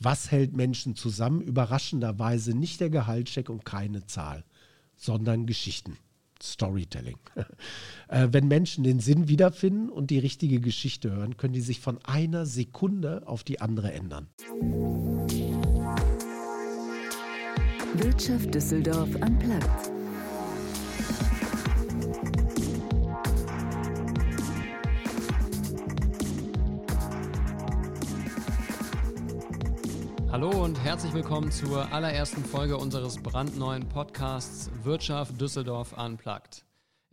Was hält Menschen zusammen? Überraschenderweise nicht der Gehaltscheck und keine Zahl, sondern Geschichten. Storytelling. äh, wenn Menschen den Sinn wiederfinden und die richtige Geschichte hören, können die sich von einer Sekunde auf die andere ändern. Wirtschaft Düsseldorf am Platz. Hallo und herzlich willkommen zur allerersten Folge unseres brandneuen Podcasts Wirtschaft Düsseldorf Unplugged.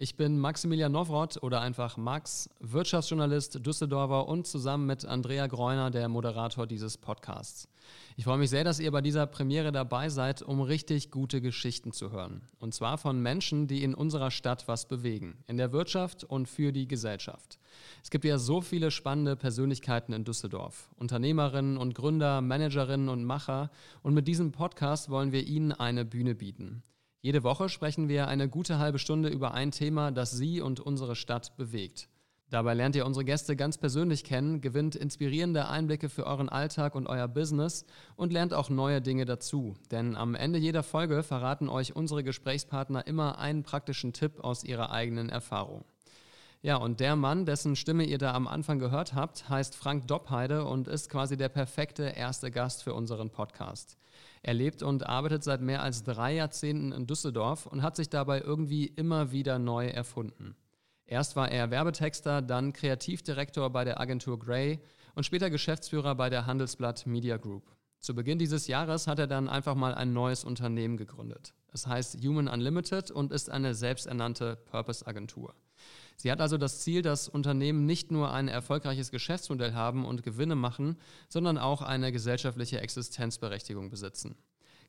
Ich bin Maximilian Nowroth oder einfach Max, Wirtschaftsjournalist, Düsseldorfer und zusammen mit Andrea Greuner der Moderator dieses Podcasts. Ich freue mich sehr, dass ihr bei dieser Premiere dabei seid, um richtig gute Geschichten zu hören. Und zwar von Menschen, die in unserer Stadt was bewegen, in der Wirtschaft und für die Gesellschaft. Es gibt ja so viele spannende Persönlichkeiten in Düsseldorf. Unternehmerinnen und Gründer, Managerinnen und Macher. Und mit diesem Podcast wollen wir ihnen eine Bühne bieten. Jede Woche sprechen wir eine gute halbe Stunde über ein Thema, das Sie und unsere Stadt bewegt. Dabei lernt ihr unsere Gäste ganz persönlich kennen, gewinnt inspirierende Einblicke für euren Alltag und euer Business und lernt auch neue Dinge dazu. Denn am Ende jeder Folge verraten euch unsere Gesprächspartner immer einen praktischen Tipp aus ihrer eigenen Erfahrung. Ja, und der Mann, dessen Stimme ihr da am Anfang gehört habt, heißt Frank Doppheide und ist quasi der perfekte erste Gast für unseren Podcast. Er lebt und arbeitet seit mehr als drei Jahrzehnten in Düsseldorf und hat sich dabei irgendwie immer wieder neu erfunden. Erst war er Werbetexter, dann Kreativdirektor bei der Agentur Grey und später Geschäftsführer bei der Handelsblatt Media Group. Zu Beginn dieses Jahres hat er dann einfach mal ein neues Unternehmen gegründet. Es heißt Human Unlimited und ist eine selbsternannte Purpose-Agentur. Sie hat also das Ziel, dass Unternehmen nicht nur ein erfolgreiches Geschäftsmodell haben und Gewinne machen, sondern auch eine gesellschaftliche Existenzberechtigung besitzen.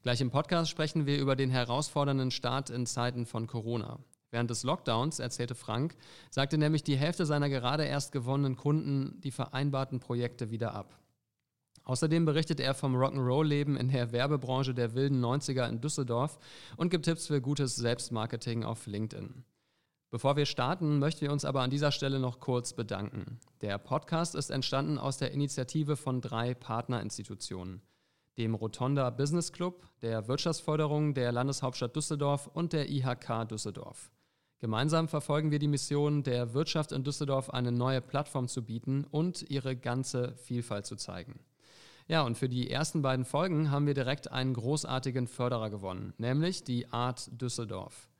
Gleich im Podcast sprechen wir über den herausfordernden Start in Zeiten von Corona. Während des Lockdowns, erzählte Frank, sagte nämlich die Hälfte seiner gerade erst gewonnenen Kunden die vereinbarten Projekte wieder ab. Außerdem berichtet er vom Rock'n'Roll-Leben in der Werbebranche der wilden 90er in Düsseldorf und gibt Tipps für gutes Selbstmarketing auf LinkedIn. Bevor wir starten, möchten wir uns aber an dieser Stelle noch kurz bedanken. Der Podcast ist entstanden aus der Initiative von drei Partnerinstitutionen, dem Rotonda Business Club, der Wirtschaftsförderung der Landeshauptstadt Düsseldorf und der IHK Düsseldorf. Gemeinsam verfolgen wir die Mission, der Wirtschaft in Düsseldorf eine neue Plattform zu bieten und ihre ganze Vielfalt zu zeigen. Ja, und für die ersten beiden Folgen haben wir direkt einen großartigen Förderer gewonnen, nämlich die Art Düsseldorf.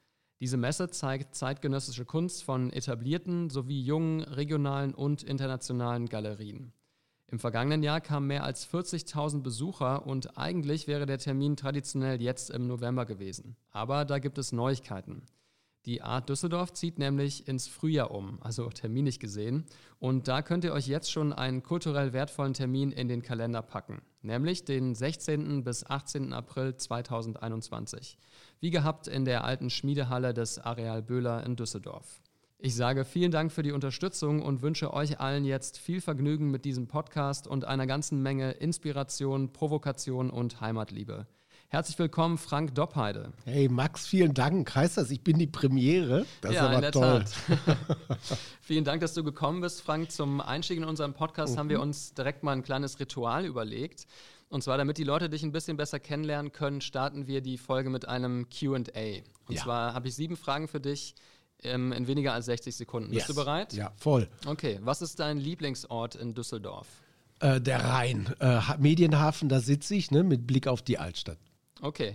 Diese Messe zeigt zeitgenössische Kunst von etablierten sowie jungen regionalen und internationalen Galerien. Im vergangenen Jahr kamen mehr als 40.000 Besucher und eigentlich wäre der Termin traditionell jetzt im November gewesen. Aber da gibt es Neuigkeiten. Die Art Düsseldorf zieht nämlich ins Frühjahr um, also terminlich gesehen. Und da könnt ihr euch jetzt schon einen kulturell wertvollen Termin in den Kalender packen, nämlich den 16. bis 18. April 2021. Wie gehabt in der alten Schmiedehalle des Areal Böhler in Düsseldorf. Ich sage vielen Dank für die Unterstützung und wünsche euch allen jetzt viel Vergnügen mit diesem Podcast und einer ganzen Menge Inspiration, Provokation und Heimatliebe. Herzlich willkommen, Frank Doppheide. Hey Max, vielen Dank. Heißt das, ich bin die Premiere? Das ja, ist aber in der toll. Tat. vielen Dank, dass du gekommen bist, Frank. Zum Einstieg in unseren Podcast mhm. haben wir uns direkt mal ein kleines Ritual überlegt. Und zwar, damit die Leute dich ein bisschen besser kennenlernen können, starten wir die Folge mit einem QA. Und ja. zwar habe ich sieben Fragen für dich ähm, in weniger als 60 Sekunden. Yes. Bist du bereit? Ja, voll. Okay, was ist dein Lieblingsort in Düsseldorf? Äh, der Rhein. Äh, Medienhafen, da sitze ich, ne, mit Blick auf die Altstadt. Okay.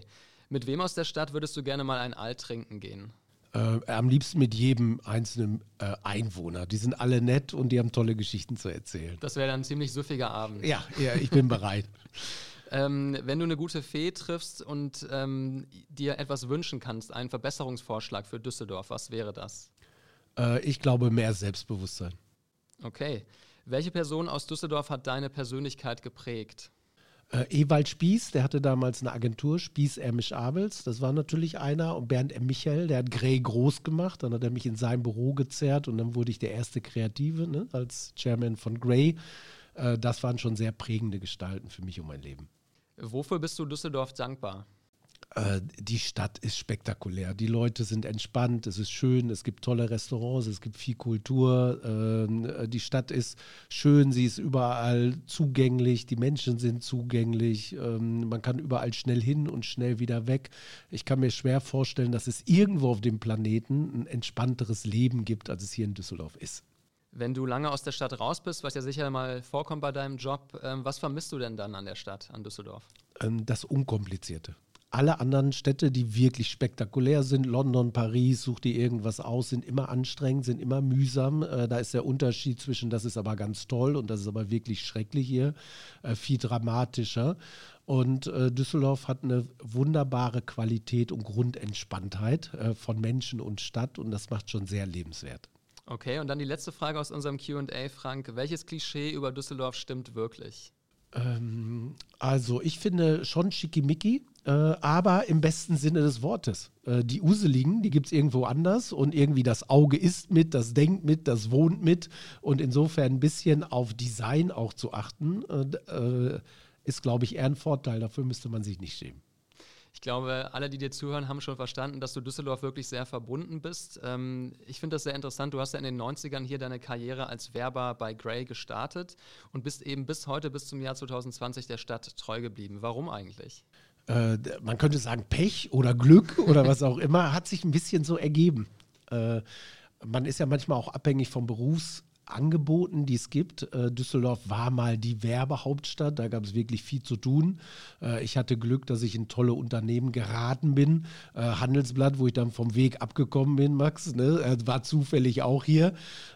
Mit wem aus der Stadt würdest du gerne mal ein Alt trinken gehen? Äh, am liebsten mit jedem einzelnen äh, Einwohner. Die sind alle nett und die haben tolle Geschichten zu erzählen. Das wäre dann ein ziemlich süffiger Abend. Ja, ja ich bin bereit. ähm, wenn du eine gute Fee triffst und ähm, dir etwas wünschen kannst, einen Verbesserungsvorschlag für Düsseldorf, was wäre das? Äh, ich glaube, mehr Selbstbewusstsein. Okay. Welche Person aus Düsseldorf hat deine Persönlichkeit geprägt? Äh, Ewald Spieß, der hatte damals eine Agentur, Spieß Ermisch Abels, das war natürlich einer. Und Bernd M. Michael, der hat Grey groß gemacht. Dann hat er mich in sein Büro gezerrt und dann wurde ich der erste Kreative ne, als Chairman von Grey. Äh, das waren schon sehr prägende Gestalten für mich und mein Leben. Wofür bist du Düsseldorf dankbar? Äh, die Stadt ist spektakulär. Die Leute sind entspannt, es ist schön, es gibt tolle Restaurants, es gibt viel Kultur. Äh, die Stadt ist schön, sie ist überall zugänglich, die Menschen sind zugänglich, ähm, man kann überall schnell hin und schnell wieder weg. Ich kann mir schwer vorstellen, dass es irgendwo auf dem Planeten ein entspannteres Leben gibt, als es hier in Düsseldorf ist. Wenn du lange aus der Stadt raus bist, was ja sicher mal vorkommt bei deinem Job, ähm, was vermisst du denn dann an der Stadt, an Düsseldorf? Ähm, das Unkomplizierte alle anderen Städte, die wirklich spektakulär sind, London, Paris, such dir irgendwas aus, sind immer anstrengend, sind immer mühsam. Äh, da ist der Unterschied zwischen, das ist aber ganz toll und das ist aber wirklich schrecklich hier, äh, viel dramatischer. Und äh, Düsseldorf hat eine wunderbare Qualität und Grundentspanntheit äh, von Menschen und Stadt und das macht schon sehr lebenswert. Okay, und dann die letzte Frage aus unserem QA, Frank. Welches Klischee über Düsseldorf stimmt wirklich? Ähm, also, ich finde schon schickimicki, äh, aber im besten Sinne des Wortes. Äh, die Useligen, die gibt es irgendwo anders und irgendwie das Auge ist mit, das denkt mit, das wohnt mit. Und insofern ein bisschen auf Design auch zu achten, äh, äh ist, glaube ich, eher ein Vorteil. Dafür müsste man sich nicht schämen. Ich glaube, alle, die dir zuhören, haben schon verstanden, dass du Düsseldorf wirklich sehr verbunden bist. Ähm, ich finde das sehr interessant. Du hast ja in den 90ern hier deine Karriere als Werber bei Grey gestartet und bist eben bis heute, bis zum Jahr 2020 der Stadt treu geblieben. Warum eigentlich? Äh, man könnte sagen Pech oder Glück oder was auch immer, hat sich ein bisschen so ergeben. Äh, man ist ja manchmal auch abhängig vom Berufs Angeboten, die es gibt. Äh, Düsseldorf war mal die Werbehauptstadt, da gab es wirklich viel zu tun. Äh, ich hatte Glück, dass ich in tolle Unternehmen geraten bin. Äh, Handelsblatt, wo ich dann vom Weg abgekommen bin, Max, ne? war zufällig auch hier.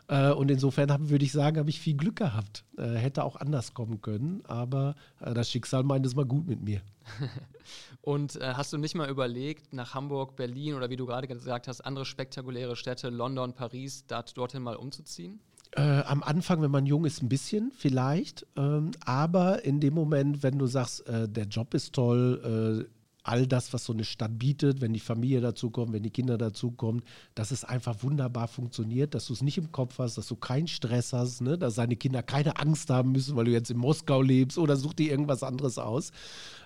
Und insofern würde ich sagen, habe ich viel Glück gehabt. Hätte auch anders kommen können, aber das Schicksal meint es mal gut mit mir. Und hast du nicht mal überlegt, nach Hamburg, Berlin oder wie du gerade gesagt hast, andere spektakuläre Städte, London, Paris, dort, dorthin mal umzuziehen? Äh, am Anfang, wenn man jung ist, ein bisschen vielleicht. Ähm, aber in dem Moment, wenn du sagst, äh, der Job ist toll, äh, all das, was so eine Stadt bietet, wenn die Familie dazukommt, wenn die Kinder dazukommen, dass es einfach wunderbar funktioniert, dass du es nicht im Kopf hast, dass du keinen Stress hast, ne? dass deine Kinder keine Angst haben müssen, weil du jetzt in Moskau lebst oder such dir irgendwas anderes aus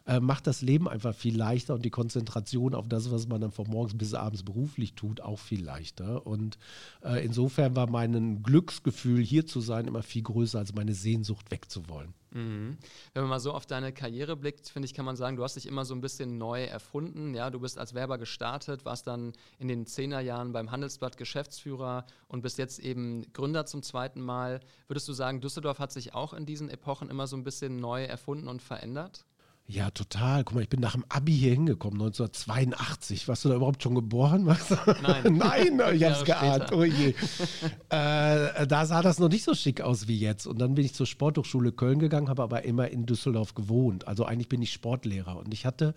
äh, macht das Leben einfach viel leichter und die Konzentration auf das, was man dann von morgens bis abends beruflich tut, auch viel leichter. Und äh, insofern war mein Glücksgefühl, hier zu sein, immer viel größer als meine Sehnsucht wegzuwollen. Mhm. Wenn man mal so auf deine Karriere blickt, finde ich, kann man sagen, du hast dich immer so ein bisschen neu erfunden. Ja, du bist als Werber gestartet, warst dann in den Zehnerjahren beim Handelsblatt Geschäftsführer und bist jetzt eben Gründer zum zweiten Mal. Würdest du sagen, Düsseldorf hat sich auch in diesen Epochen immer so ein bisschen neu erfunden und verändert? Ja, total. Guck mal, ich bin nach dem Abi hier hingekommen, 1982. Warst du da überhaupt schon geboren? Nein. Nein, ich hab's geahnt. Oh je. äh, da sah das noch nicht so schick aus wie jetzt. Und dann bin ich zur Sporthochschule Köln gegangen, habe aber immer in Düsseldorf gewohnt. Also eigentlich bin ich Sportlehrer. Und ich hatte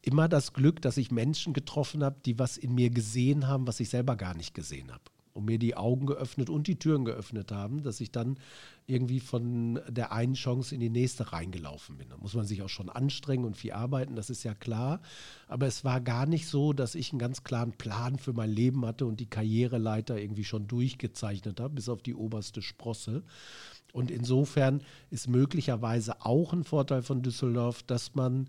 immer das Glück, dass ich Menschen getroffen habe, die was in mir gesehen haben, was ich selber gar nicht gesehen habe und mir die Augen geöffnet und die Türen geöffnet haben, dass ich dann irgendwie von der einen Chance in die nächste reingelaufen bin. Da muss man sich auch schon anstrengen und viel arbeiten, das ist ja klar. Aber es war gar nicht so, dass ich einen ganz klaren Plan für mein Leben hatte und die Karriereleiter irgendwie schon durchgezeichnet habe, bis auf die oberste Sprosse. Und insofern ist möglicherweise auch ein Vorteil von Düsseldorf, dass man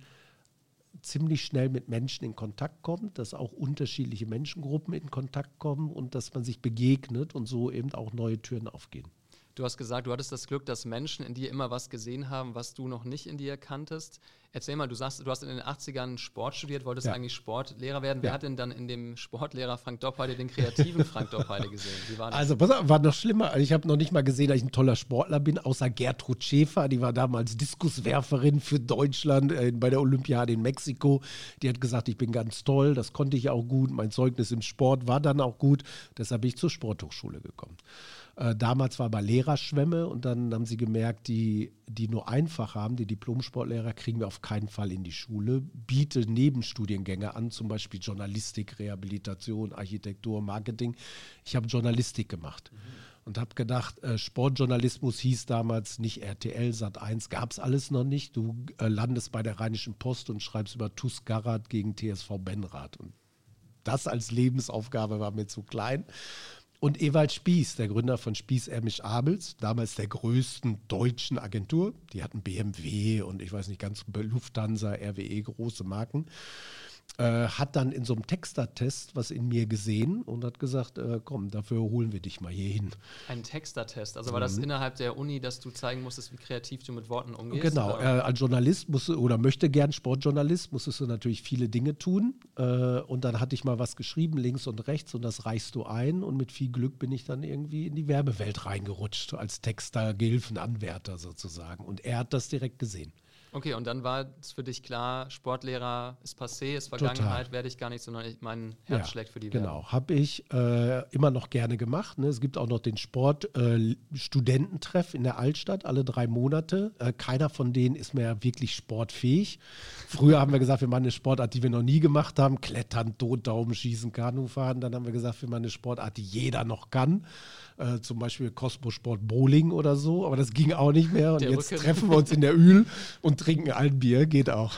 ziemlich schnell mit Menschen in Kontakt kommt, dass auch unterschiedliche Menschengruppen in Kontakt kommen und dass man sich begegnet und so eben auch neue Türen aufgehen. Du hast gesagt, du hattest das Glück, dass Menschen in dir immer was gesehen haben, was du noch nicht in dir kanntest. Erzähl mal, du sagst, du hast in den 80ern Sport studiert, wolltest ja. eigentlich Sportlehrer werden. Wer hat denn dann in dem Sportlehrer Frank Doppheide den kreativen Frank Doppheide gesehen? Also, pass auf, war noch schlimmer. Ich habe noch nicht mal gesehen, dass ich ein toller Sportler bin, außer Gertrud Schäfer. Die war damals Diskuswerferin für Deutschland äh, bei der Olympiade in Mexiko. Die hat gesagt, ich bin ganz toll, das konnte ich auch gut. Mein Zeugnis im Sport war dann auch gut. Deshalb bin ich zur Sporthochschule gekommen. Äh, damals war aber Lehrerschwemme und dann haben sie gemerkt, die, die nur einfach haben, die Diplomsportlehrer, kriegen wir auf keinen Fall in die Schule. Biete Nebenstudiengänge an, zum Beispiel Journalistik, Rehabilitation, Architektur, Marketing. Ich habe Journalistik gemacht. Mhm. Und habe gedacht, äh, Sportjournalismus hieß damals nicht RTL, Sat1, gab es alles noch nicht. Du äh, landest bei der Rheinischen Post und schreibst über TuS Garat gegen TSV Benrath. Und das als Lebensaufgabe war mir zu klein. Und Ewald Spieß, der Gründer von Spieß Ermisch Abels, damals der größten deutschen Agentur. Die hatten BMW und ich weiß nicht ganz, Lufthansa, RWE, große Marken. Äh, hat dann in so einem Textertest was in mir gesehen und hat gesagt, äh, komm, dafür holen wir dich mal hier hin. Ein Textertest, also war das mhm. innerhalb der Uni, dass du zeigen musstest, wie kreativ du mit Worten umgehst? Genau, äh, als Journalist musst du, oder möchte gern Sportjournalist, musstest du natürlich viele Dinge tun äh, und dann hatte ich mal was geschrieben, links und rechts und das reichst du ein und mit viel Glück bin ich dann irgendwie in die Werbewelt reingerutscht, als Texter, Gehilfenanwärter sozusagen und er hat das direkt gesehen. Okay, und dann war es für dich klar, Sportlehrer ist passé, ist Vergangenheit, werde ich gar nicht, sondern ich, mein Herz ja, schlägt für die Genau, habe ich äh, immer noch gerne gemacht. Ne? Es gibt auch noch den Sport-Studententreff äh, in der Altstadt, alle drei Monate. Äh, keiner von denen ist mehr wirklich sportfähig. Früher haben wir gesagt, wir machen eine Sportart, die wir noch nie gemacht haben. Klettern, Totdaumen, Schießen, Kanufahren. Dann haben wir gesagt, wir machen eine Sportart, die jeder noch kann äh, zum Beispiel Kosmosport Bowling oder so, aber das ging auch nicht mehr. Und der jetzt Rücken. treffen wir uns in der Öl und trinken ein Bier, geht auch.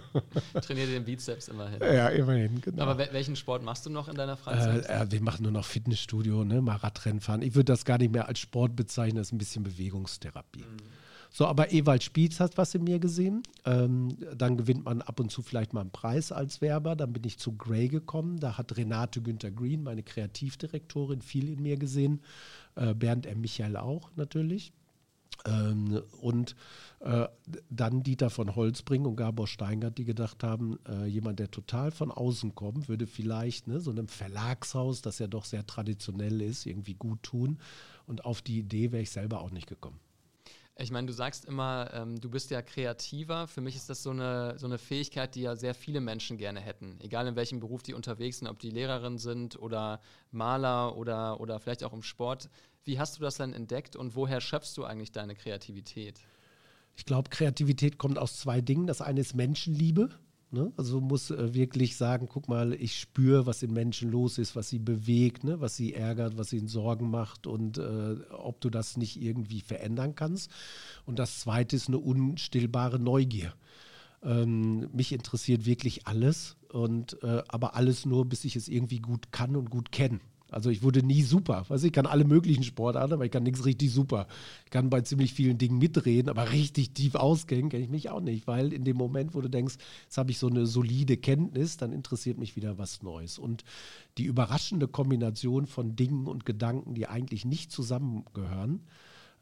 Trainiere den Bizeps immerhin. Ja, immerhin, genau. Aber welchen Sport machst du noch in deiner Freizeit? Äh, wir machen nur noch Fitnessstudio, ne, mal Radrennen fahren. Ich würde das gar nicht mehr als Sport bezeichnen, das ist ein bisschen Bewegungstherapie. Mhm. So, aber Ewald Spiez hat was in mir gesehen. Ähm, dann gewinnt man ab und zu vielleicht mal einen Preis als Werber. Dann bin ich zu Grey gekommen. Da hat Renate Günther Green, meine Kreativdirektorin, viel in mir gesehen. Äh, Bernd M. Michael auch natürlich. Ähm, und äh, dann Dieter von Holzbring und Gabor Steingart, die gedacht haben, äh, jemand, der total von außen kommt, würde vielleicht ne, so einem Verlagshaus, das ja doch sehr traditionell ist, irgendwie gut tun. Und auf die Idee wäre ich selber auch nicht gekommen. Ich meine, du sagst immer, ähm, du bist ja kreativer. Für mich ist das so eine, so eine Fähigkeit, die ja sehr viele Menschen gerne hätten. Egal in welchem Beruf die unterwegs sind, ob die Lehrerin sind oder Maler oder, oder vielleicht auch im Sport. Wie hast du das dann entdeckt und woher schöpfst du eigentlich deine Kreativität? Ich glaube, Kreativität kommt aus zwei Dingen. Das eine ist Menschenliebe. Ne? Also muss äh, wirklich sagen, guck mal, ich spüre, was in Menschen los ist, was sie bewegt, ne? was sie ärgert, was ihnen Sorgen macht und äh, ob du das nicht irgendwie verändern kannst. Und das Zweite ist eine unstillbare Neugier. Ähm, mich interessiert wirklich alles und äh, aber alles nur, bis ich es irgendwie gut kann und gut kenne. Also ich wurde nie super. Weiß ich kann alle möglichen Sportarten, aber ich kann nichts richtig super. Ich kann bei ziemlich vielen Dingen mitreden, aber richtig tief ausgehen kenne ich mich auch nicht, weil in dem Moment, wo du denkst, jetzt habe ich so eine solide Kenntnis, dann interessiert mich wieder was Neues. Und die überraschende Kombination von Dingen und Gedanken, die eigentlich nicht zusammengehören,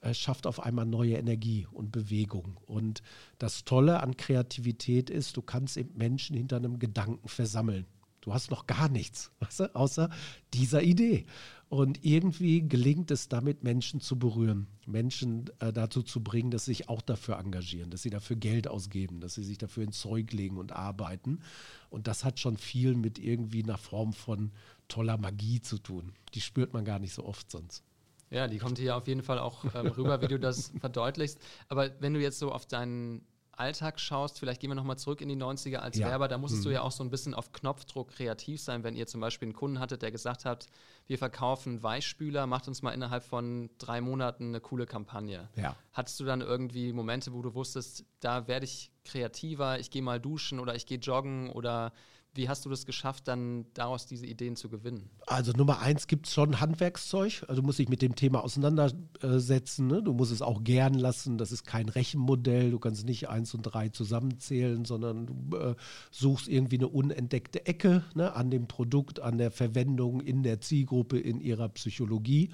äh, schafft auf einmal neue Energie und Bewegung. Und das Tolle an Kreativität ist, du kannst eben Menschen hinter einem Gedanken versammeln. Du hast noch gar nichts, weißt du, außer dieser Idee. Und irgendwie gelingt es damit, Menschen zu berühren, Menschen äh, dazu zu bringen, dass sie sich auch dafür engagieren, dass sie dafür Geld ausgeben, dass sie sich dafür ins Zeug legen und arbeiten. Und das hat schon viel mit irgendwie einer Form von toller Magie zu tun. Die spürt man gar nicht so oft sonst. Ja, die kommt hier auf jeden Fall auch ähm, rüber, wie du das verdeutlichst. Aber wenn du jetzt so auf deinen Alltag schaust, vielleicht gehen wir nochmal zurück in die 90er als ja. Werber, da musstest mhm. du ja auch so ein bisschen auf Knopfdruck kreativ sein, wenn ihr zum Beispiel einen Kunden hattet, der gesagt hat, wir verkaufen Weichspüler, macht uns mal innerhalb von drei Monaten eine coole Kampagne. Ja. Hattest du dann irgendwie Momente, wo du wusstest, da werde ich kreativer, ich gehe mal duschen oder ich gehe joggen oder wie hast du das geschafft, dann daraus diese Ideen zu gewinnen? Also Nummer eins gibt es schon Handwerkszeug. Also du musst dich mit dem Thema auseinandersetzen. Ne? Du musst es auch gern lassen. Das ist kein Rechenmodell. Du kannst nicht eins und drei zusammenzählen, sondern du äh, suchst irgendwie eine unentdeckte Ecke ne? an dem Produkt, an der Verwendung in der Zielgruppe, in ihrer Psychologie.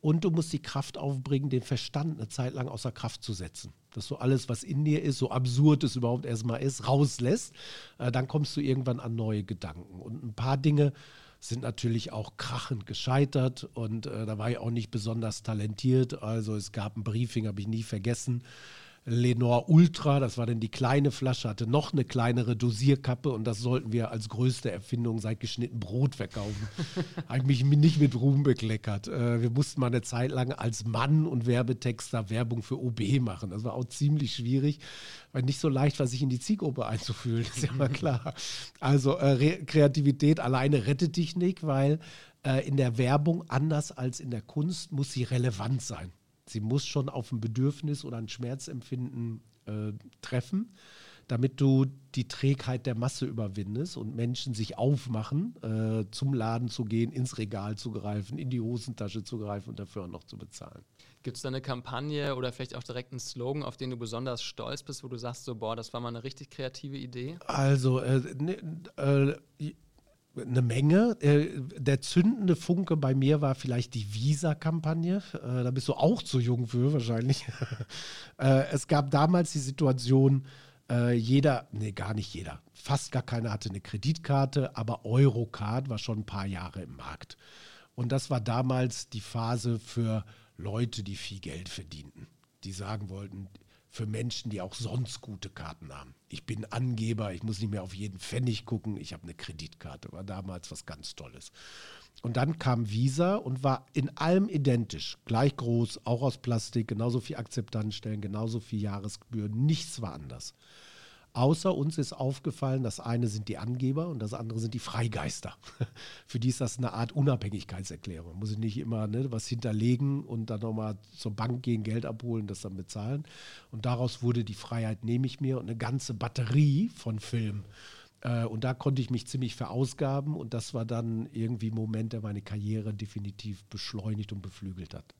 Und du musst die Kraft aufbringen, den Verstand eine Zeit lang außer Kraft zu setzen. Dass du alles, was in dir ist, so absurd es überhaupt erstmal ist, rauslässt. Äh, dann kommst du irgendwann an neue Gedanken. Und ein paar Dinge sind natürlich auch krachend gescheitert und äh, da war ich auch nicht besonders talentiert. Also es gab ein Briefing, habe ich nie vergessen Lenore Ultra, das war dann die kleine Flasche, hatte noch eine kleinere Dosierkappe und das sollten wir als größte Erfindung seit geschnitten Brot verkaufen. Eigentlich nicht mit Ruhm bekleckert. Äh, wir mussten mal eine Zeit lang als Mann und Werbetexter Werbung für OB machen. Das war auch ziemlich schwierig, weil nicht so leicht war, sich in die Zielgruppe einzufühlen, ist ja mal klar. Also äh, Kreativität alleine rettet dich nicht, weil äh, in der Werbung anders als in der Kunst muss sie relevant sein. Sie muss schon auf ein Bedürfnis oder ein Schmerzempfinden äh, treffen. damit du die Trägheit der Masse überwindest und Menschen sich aufmachen, äh, zum Laden zu gehen, ins Regal zu greifen, in die Hosentasche zu greifen und dafür auch noch zu bezahlen. Gibt es da eine Kampagne oder vielleicht auch direkt einen Slogan, auf den du besonders stolz bist, wo du sagst, so, boah, das war mal eine richtig kreative Idee? Also, äh, ne, äh, eine Menge. Äh, der zündende Funke bei mir war vielleicht die Visa-Kampagne. Äh, da bist du auch zu jung für wahrscheinlich. Äh, es gab damals die Situation, jeder, nee, gar nicht jeder, fast gar keiner hatte eine Kreditkarte, aber Eurocard war schon ein paar Jahre im Markt. Und das war damals die Phase für Leute, die viel Geld verdienten. Die sagen wollten, für Menschen, die auch sonst gute Karten haben. Ich bin Angeber, ich muss nicht mehr auf jeden Pfennig gucken, ich habe eine Kreditkarte, war damals was ganz Tolles. Und dann kam Visa und war in allem identisch, gleich groß, auch aus Plastik, genauso viel Akzeptanzstellen, genauso viel Jahresgebühren, nichts war anders. Außer uns ist aufgefallen, das eine sind die Angeber und das andere sind die Freigeister. Für die ist das eine Art Unabhängigkeitserklärung. Man muss ich nicht immer ne, was hinterlegen und dann nochmal zur Bank gehen, Geld abholen, das dann bezahlen. Und daraus wurde die Freiheit, nehme ich mir und eine ganze Batterie von Filmen. Äh, und da konnte ich mich ziemlich verausgaben und das war dann irgendwie ein Moment, der meine Karriere definitiv beschleunigt und beflügelt hat.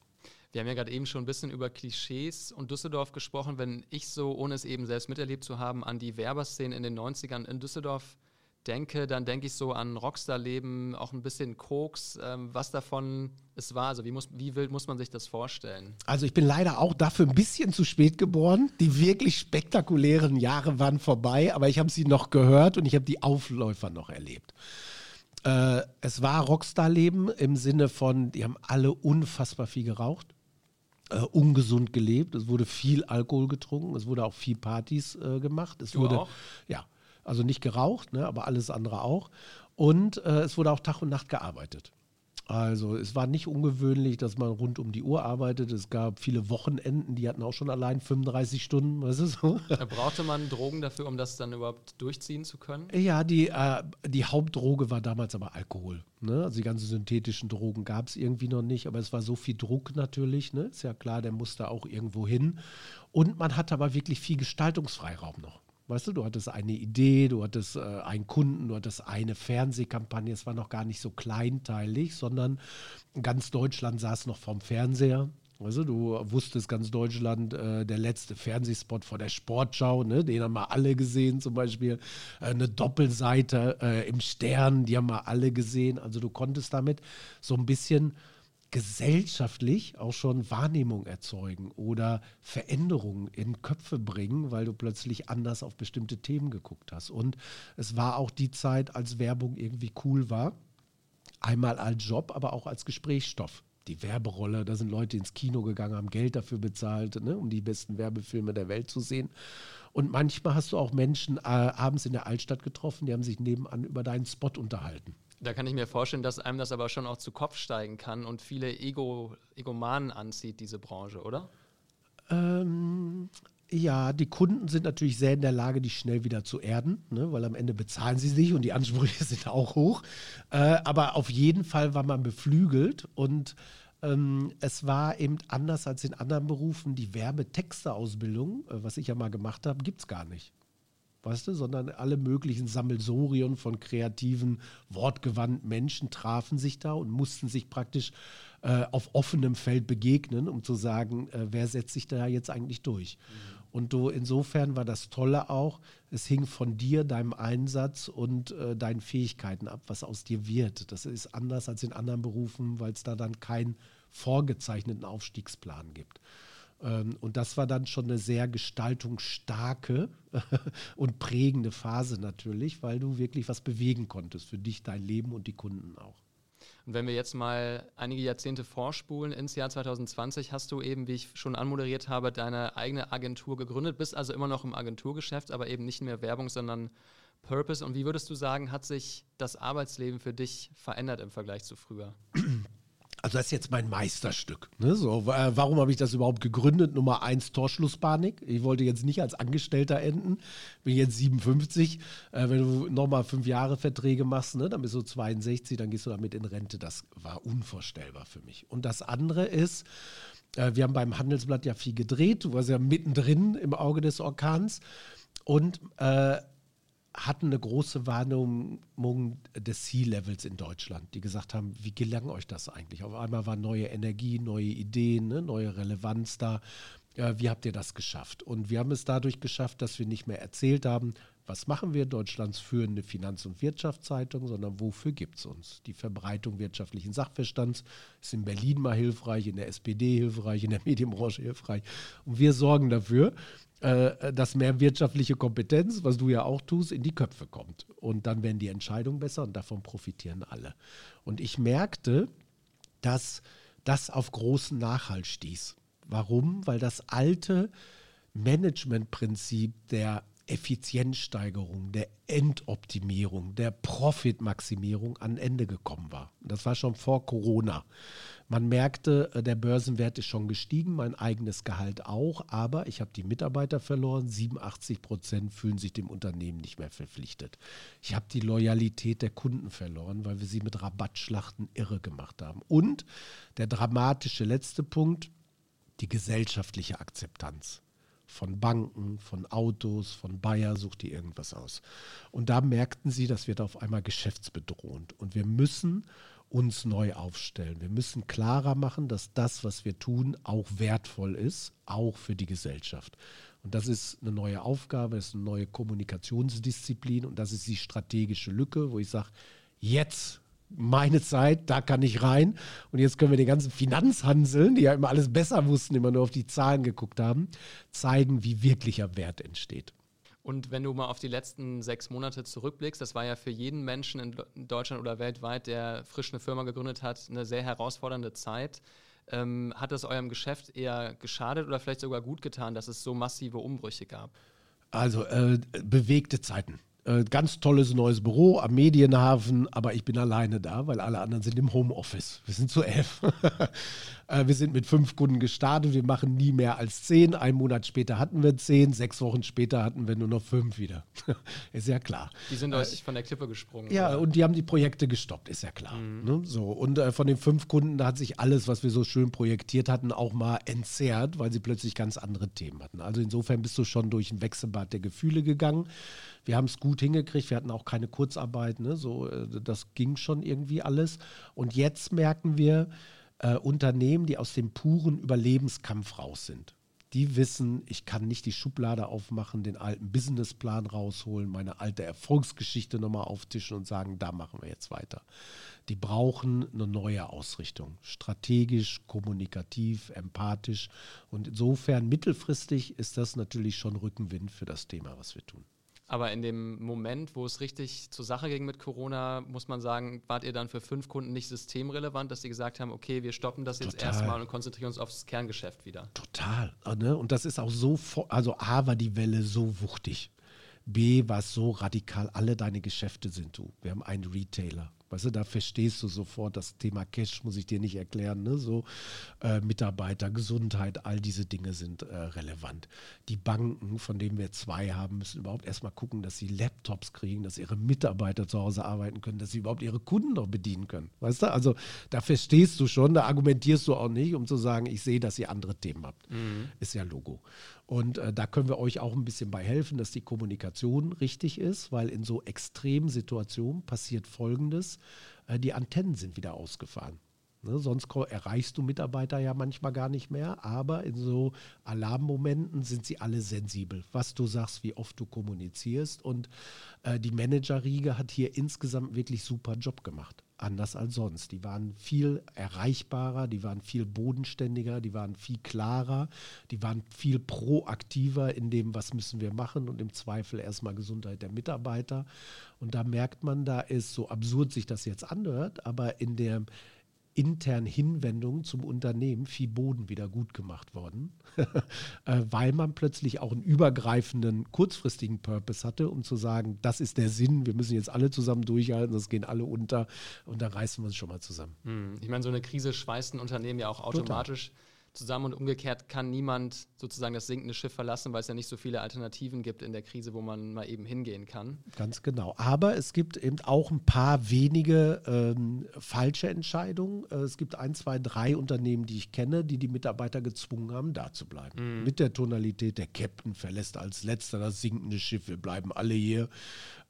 Wir haben ja gerade eben schon ein bisschen über Klischees und Düsseldorf gesprochen. Wenn ich so, ohne es eben selbst miterlebt zu haben, an die Werberszene in den 90ern in Düsseldorf denke, dann denke ich so an Rockstar-Leben, auch ein bisschen Koks, ähm, was davon es war. Also wie, muss, wie wild muss man sich das vorstellen? Also ich bin leider auch dafür ein bisschen zu spät geboren. Die wirklich spektakulären Jahre waren vorbei, aber ich habe sie noch gehört und ich habe die Aufläufer noch erlebt. Äh, es war Rockstar-Leben im Sinne von, die haben alle unfassbar viel geraucht äh, ungesund gelebt. Es wurde viel Alkohol getrunken, es wurde auch viel Partys äh, gemacht. Es du wurde, auch? ja, also nicht geraucht, ne, aber alles andere auch. Und äh, es wurde auch Tag und Nacht gearbeitet. Also es war nicht ungewöhnlich, dass man rund um die Uhr arbeitet. Es gab viele Wochenenden, die hatten auch schon allein 35 Stunden. Was ist so? Da brauchte man Drogen dafür, um das dann überhaupt durchziehen zu können? Ja, die, äh, die Hauptdroge war damals aber Alkohol. Ne? Also die ganzen synthetischen Drogen gab es irgendwie noch nicht, aber es war so viel Druck natürlich. Ne? Ist ja klar, der musste auch irgendwo hin. Und man hatte aber wirklich viel Gestaltungsfreiraum noch. Weißt du, du hattest eine Idee, du hattest äh, einen Kunden, du hattest eine Fernsehkampagne. Es war noch gar nicht so kleinteilig, sondern ganz Deutschland saß noch vorm Fernseher. Du, du wusstest ganz Deutschland, äh, der letzte Fernsehspot vor der Sportschau, ne, den haben wir alle gesehen, zum Beispiel äh, eine Doppelseite äh, im Stern, die haben wir alle gesehen. Also du konntest damit so ein bisschen gesellschaftlich auch schon Wahrnehmung erzeugen oder Veränderungen in Köpfe bringen, weil du plötzlich anders auf bestimmte Themen geguckt hast. Und es war auch die Zeit, als Werbung irgendwie cool war. Einmal als Job, aber auch als Gesprächsstoff. Die Werberolle, da sind Leute ins Kino gegangen, haben Geld dafür bezahlt, ne, um die besten Werbefilme der Welt zu sehen. Und manchmal hast du auch Menschen äh, abends in der Altstadt getroffen, die haben sich nebenan über deinen Spot unterhalten. Da kann ich mir vorstellen, dass einem das aber schon auch zu Kopf steigen kann und viele Ego, Egomanen anzieht, diese Branche, oder? Ähm, ja, die Kunden sind natürlich sehr in der Lage, die schnell wieder zu erden, ne, weil am Ende bezahlen sie sich und die Ansprüche sind auch hoch. Äh, aber auf jeden Fall war man beflügelt und ähm, es war eben anders als in anderen Berufen. Die Werbetexteausbildung, äh, was ich ja mal gemacht habe, gibt es gar nicht weißt du, sondern alle möglichen Sammelsorien von kreativen, wortgewandten Menschen trafen sich da und mussten sich praktisch äh, auf offenem Feld begegnen, um zu sagen, äh, wer setzt sich da jetzt eigentlich durch. Mhm. Und du, insofern war das Tolle auch, es hing von dir, deinem Einsatz und äh, deinen Fähigkeiten ab, was aus dir wird. Das ist anders als in anderen Berufen, weil es da dann keinen vorgezeichneten Aufstiegsplan gibt. Ähm, und das war dann schon eine sehr gestaltungsstarke und prägende Phase natürlich, weil du wirklich was bewegen konntest für dich, dein Leben und die Kunden auch. Und wenn wir jetzt mal einige Jahrzehnte vorspulen ins Jahr 2020, hast du eben, wie ich schon anmoderiert habe, deine eigene Agentur gegründet, bist also immer noch im Agenturgeschäft, aber eben nicht mehr Werbung, sondern Purpose. Und wie würdest du sagen, hat sich das Arbeitsleben für dich verändert im Vergleich zu früher? Also das ist jetzt mein Meisterstück. Ne? So, äh, warum habe ich das überhaupt gegründet? Nummer eins, Torschlusspanik. Ich wollte jetzt nicht als Angestellter enden. Bin jetzt 57. Äh, wenn du nochmal fünf Jahre Verträge machst, ne, dann bist du 62, dann gehst du damit in Rente. Das war unvorstellbar für mich. Und das andere ist, äh, wir haben beim Handelsblatt ja viel gedreht. Du warst ja mittendrin im Auge des Orkans. und äh, hatten eine große Wahrnehmung des C-Levels in Deutschland, die gesagt haben, wie gelang euch das eigentlich? Auf einmal war neue Energie, neue Ideen, ne, neue Relevanz da. Äh, wie habt ihr das geschafft? Und wir haben es dadurch geschafft, dass wir nicht mehr erzählt haben, was machen wir, Deutschlands führende Finanz- und Wirtschaftszeitung, sondern wofür gibt es uns? Die Verbreitung wirtschaftlichen Sachverstands ist in Berlin mal hilfreich, in der SPD hilfreich, in der Medienbranche hilfreich. Und wir sorgen dafür, äh, dass mehr wirtschaftliche Kompetenz, was du ja auch tust, in die Köpfe kommt. Und dann werden die Entscheidungen besser und davon profitieren alle. Und ich merkte, dass das auf großen Nachhalt stieß. Warum? Weil das alte Managementprinzip der Effizienzsteigerung, der Endoptimierung, der Profitmaximierung an Ende gekommen war. Das war schon vor Corona. Man merkte, äh, der Börsenwert ist schon gestiegen, mein eigenes Gehalt auch, aber ich habe die Mitarbeiter verloren. 87 Prozent fühlen sich dem Unternehmen nicht mehr verpflichtet. Ich habe die Loyalität der Kunden verloren, weil wir sie mit Rabattschlachten irre gemacht haben. Und der dramatische letzte Punkt, die gesellschaftliche Akzeptanz von Banken, von Autos, von Bayer, sucht die irgendwas aus. Und da merkten sie, das wird auf einmal geschäftsbedrohend. Und wir müssen uns neu aufstellen. Wir müssen klarer machen, dass das, was wir tun, auch wertvoll ist, auch für die Gesellschaft. Und das ist eine neue Aufgabe, das ist eine neue Kommunikationsdisziplin und das ist die strategische Lücke, wo ich sage, jetzt meine Zeit, da kann ich rein. Und jetzt können wir den ganzen Finanzhanseln, die ja immer alles besser wussten, immer nur auf die Zahlen geguckt haben, zeigen, wie wirklicher Wert entsteht. Und wenn du mal auf die letzten sechs Monate zurückblickst, das war ja für jeden Menschen in Deutschland oder weltweit, der frisch eine Firma gegründet hat, eine sehr herausfordernde Zeit. Ähm, hat es eurem Geschäft eher geschadet oder vielleicht sogar gut getan, dass es so massive Umbrüche gab? Also äh, bewegte Zeiten. Äh, ganz tolles neues Büro am Medienhafen, aber ich bin alleine da, weil alle anderen sind im Homeoffice. Wir sind zu elf. Äh, wir sind mit fünf Kunden gestartet, wir machen nie mehr als zehn. Ein Monat später hatten wir zehn, sechs Wochen später hatten wir nur noch fünf wieder. ist ja klar. Die sind euch äh, von der Klippe gesprungen. Ja, oder? und die haben die Projekte gestoppt, ist ja klar. Mhm. Ne? So, und von den fünf Kunden, da hat sich alles, was wir so schön projektiert hatten, auch mal entzerrt, weil sie plötzlich ganz andere Themen hatten. Also insofern bist du schon durch ein Wechselbad der Gefühle gegangen. Wir haben es gut hingekriegt, wir hatten auch keine Kurzarbeit, ne? so, äh, das ging schon irgendwie alles. Und jetzt merken wir äh, Unternehmen, die aus dem puren Überlebenskampf raus sind. Die wissen, ich kann nicht die Schublade aufmachen, den alten Businessplan rausholen, meine alte Erfolgsgeschichte nochmal auftischen und sagen, da machen wir jetzt weiter. Die brauchen eine neue Ausrichtung. Strategisch, kommunikativ, empathisch. Und insofern mittelfristig ist das natürlich schon Rückenwind für das Thema, was wir tun. Aber in dem Moment, wo es richtig zur Sache ging mit Corona, muss man sagen, wart ihr dann für fünf Kunden nicht systemrelevant, dass sie gesagt haben, okay, wir stoppen das jetzt Total. erstmal und konzentrieren uns aufs Kerngeschäft wieder? Total. Ne? Und das ist auch so, also A war die Welle so wuchtig. B war es so radikal, alle deine Geschäfte sind du. Wir haben einen Retailer. Weißt du, da verstehst du sofort das Thema Cash, muss ich dir nicht erklären. Ne? So äh, Mitarbeiter, Gesundheit, all diese Dinge sind äh, relevant. Die Banken, von denen wir zwei haben, müssen überhaupt erstmal gucken, dass sie Laptops kriegen, dass ihre Mitarbeiter zu Hause arbeiten können, dass sie überhaupt ihre Kunden noch bedienen können. Weißt du, also da verstehst du schon, da argumentierst du auch nicht, um zu sagen, ich sehe, dass ihr andere Themen habt. Mhm. Ist ja Logo. Und äh, da können wir euch auch ein bisschen bei helfen, dass die Kommunikation richtig ist, weil in so extremen Situationen passiert Folgendes, die Antennen sind wieder ausgefahren. Ne, sonst erreichst du Mitarbeiter ja manchmal gar nicht mehr, aber in so Alarmmomenten sind sie alle sensibel, was du sagst, wie oft du kommunizierst. Und äh, die Managerriege hat hier insgesamt wirklich super Job gemacht anders als sonst. Die waren viel erreichbarer, die waren viel bodenständiger, die waren viel klarer, die waren viel proaktiver in dem, was müssen wir machen und im Zweifel erstmal Gesundheit der Mitarbeiter. Und da merkt man, da ist, so absurd sich das jetzt anhört, aber in der internen Hinwendungen zum Unternehmen viel Boden wieder gut gemacht worden, äh, weil man plötzlich auch einen übergreifenden, kurzfristigen Purpose hatte, um zu sagen, das ist der Sinn, wir müssen jetzt alle zusammen durchhalten, das gehen alle unter und da reißen wir uns schon mal zusammen. Hm. Ich meine, so eine Krise schweißt ein Unternehmen ja auch automatisch. Total zusammen und umgekehrt kann niemand sozusagen das sinkende Schiff verlassen, weil es ja nicht so viele Alternativen gibt in der Krise, wo man mal eben hingehen kann. Ganz genau. Aber es gibt eben auch ein paar wenige ähm, falsche Entscheidungen. Äh, es gibt ein, zwei, drei Unternehmen, die ich kenne, die die Mitarbeiter gezwungen haben, da zu bleiben. Mhm. Mit der Tonalität, der Captain verlässt als letzter das sinkende Schiff, wir bleiben alle hier.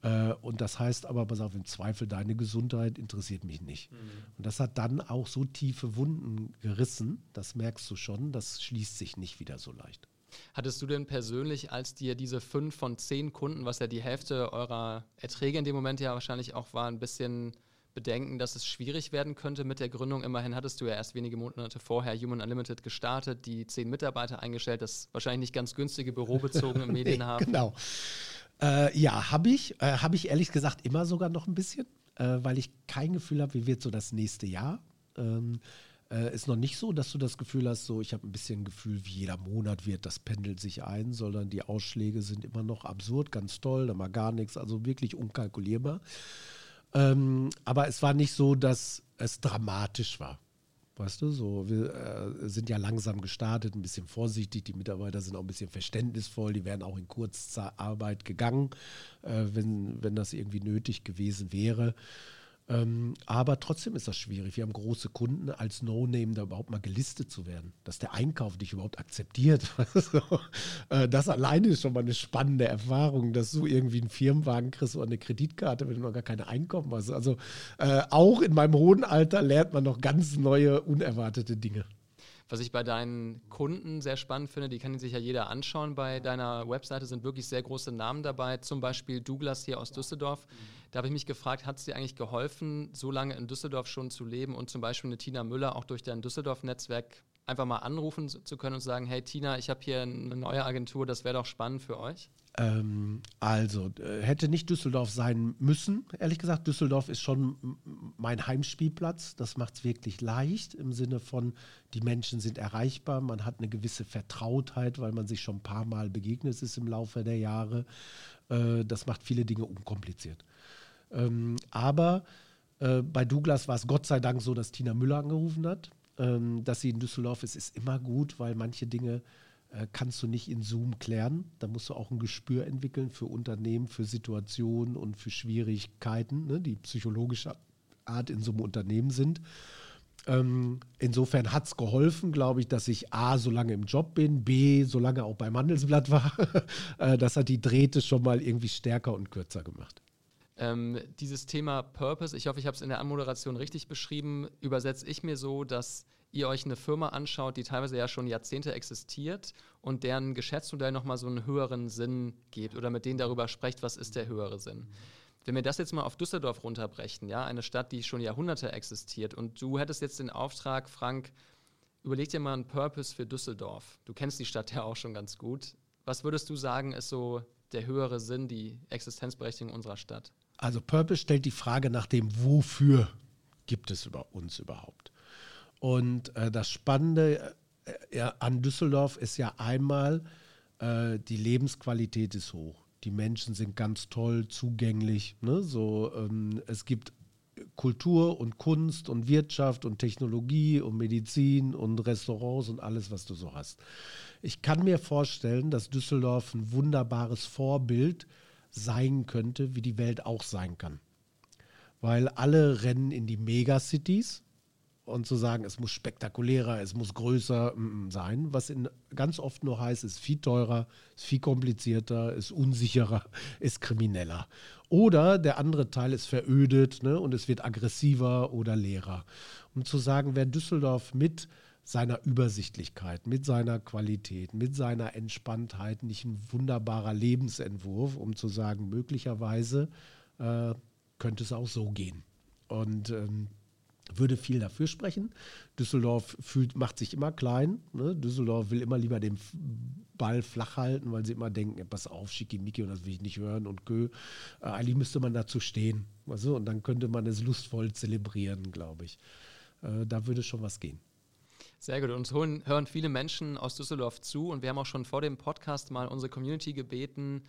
Äh, und das heißt aber, pass auf, im Zweifel, deine Gesundheit interessiert mich nicht. Mhm. Und das hat dann auch so tiefe Wunden gerissen, das merkst du schon, das schließt sich nicht wieder so leicht. Hattest du denn persönlich, als dir diese fünf von zehn Kunden, was ja die Hälfte eurer Erträge in dem Moment ja wahrscheinlich auch war, ein bisschen Bedenken, dass es schwierig werden könnte mit der Gründung? Immerhin hattest du ja erst wenige Monate vorher Human Unlimited gestartet, die zehn Mitarbeiter eingestellt, das wahrscheinlich nicht ganz günstige bürobezogene Medien nee, haben. Genau. Äh, ja, habe ich. Äh, habe ich ehrlich gesagt immer sogar noch ein bisschen, äh, weil ich kein Gefühl habe, wie wird so das nächste Jahr. Ähm, äh, ist noch nicht so, dass du das Gefühl hast, so ich habe ein bisschen Gefühl, wie jeder Monat wird, das pendelt sich ein, sondern die Ausschläge sind immer noch absurd, ganz toll, da mal gar nichts, also wirklich unkalkulierbar. Ähm, aber es war nicht so, dass es dramatisch war. Weißt du, so, wir äh, sind ja langsam gestartet, ein bisschen vorsichtig, die Mitarbeiter sind auch ein bisschen verständnisvoll, die wären auch in Kurzarbeit gegangen, äh, wenn, wenn das irgendwie nötig gewesen wäre. Ähm, aber trotzdem ist das schwierig. Wir haben große Kunden, als No-Name da überhaupt mal gelistet zu werden, dass der Einkauf dich überhaupt akzeptiert. Äh, das alleine ist schon mal eine spannende Erfahrung, dass du irgendwie einen Firmenwagen kriegst oder eine Kreditkarte, wenn du noch gar keine Einkommen hast. Also äh, auch in meinem hohen Alter lernt man noch ganz neue, unerwartete Dinge. Was ich bei deinen Kunden sehr spannend finde, die kann sich ja jeder anschauen. Bei deiner Webseite sind wirklich sehr große Namen dabei, zum Beispiel Douglas hier aus Düsseldorf. Da habe ich mich gefragt, hat es dir eigentlich geholfen, so lange in Düsseldorf schon zu leben und zum Beispiel eine Tina Müller auch durch dein Düsseldorf-Netzwerk einfach mal anrufen zu können und sagen, hey Tina, ich habe hier eine neue Agentur, das wäre doch spannend für euch? Ähm, also, äh, hätte nicht Düsseldorf sein müssen, ehrlich gesagt. Düsseldorf ist schon mein Heimspielplatz. Das macht es wirklich leicht im Sinne von, die Menschen sind erreichbar, man hat eine gewisse Vertrautheit, weil man sich schon ein paar Mal begegnet ist im Laufe der Jahre. Äh, das macht viele Dinge unkompliziert. Ähm, aber äh, bei Douglas war es Gott sei Dank so, dass Tina Müller angerufen hat. Ähm, dass sie in Düsseldorf ist, ist immer gut, weil manche Dinge kannst du nicht in Zoom klären. Da musst du auch ein Gespür entwickeln für Unternehmen, für Situationen und für Schwierigkeiten, ne, die psychologischer Art in so einem Unternehmen sind. Ähm, insofern hat es geholfen, glaube ich, dass ich A, so lange im Job bin, B, so lange auch beim Handelsblatt war. äh, das hat die Drähte schon mal irgendwie stärker und kürzer gemacht. Ähm, dieses Thema Purpose, ich hoffe, ich habe es in der Anmoderation richtig beschrieben, übersetze ich mir so, dass ihr euch eine Firma anschaut, die teilweise ja schon Jahrzehnte existiert und deren Geschäftsmodell nochmal so einen höheren Sinn gibt oder mit denen darüber sprecht, was ist der höhere Sinn. Wenn wir das jetzt mal auf Düsseldorf runterbrechen, ja, eine Stadt, die schon Jahrhunderte existiert und du hättest jetzt den Auftrag, Frank, überleg dir mal einen Purpose für Düsseldorf. Du kennst die Stadt ja auch schon ganz gut. Was würdest du sagen, ist so der höhere Sinn, die Existenzberechtigung unserer Stadt? Also Purpose stellt die Frage nach dem Wofür gibt es über uns überhaupt. Und äh, das Spannende äh, an Düsseldorf ist ja einmal, äh, die Lebensqualität ist hoch. Die Menschen sind ganz toll, zugänglich. Ne? So, ähm, es gibt Kultur und Kunst und Wirtschaft und Technologie und Medizin und Restaurants und alles, was du so hast. Ich kann mir vorstellen, dass Düsseldorf ein wunderbares Vorbild sein könnte, wie die Welt auch sein kann. Weil alle rennen in die Megacities und zu sagen, es muss spektakulärer, es muss größer mm, mm, sein, was in, ganz oft nur heißt, ist viel teurer, ist viel komplizierter, ist unsicherer, ist krimineller. Oder der andere Teil ist verödet ne, und es wird aggressiver oder leerer. Um zu sagen, wer Düsseldorf mit seiner Übersichtlichkeit, mit seiner Qualität, mit seiner Entspanntheit nicht ein wunderbarer Lebensentwurf, um zu sagen, möglicherweise äh, könnte es auch so gehen. Und ähm, würde viel dafür sprechen. Düsseldorf fühlt, macht sich immer klein. Ne? Düsseldorf will immer lieber den Ball flach halten, weil sie immer denken, ja, pass auf, Schickimicki und das will ich nicht hören und Kö. Äh, eigentlich müsste man dazu stehen. Also, und dann könnte man es lustvoll zelebrieren, glaube ich. Äh, da würde schon was gehen. Sehr gut. Uns hören viele Menschen aus Düsseldorf zu und wir haben auch schon vor dem Podcast mal unsere Community gebeten,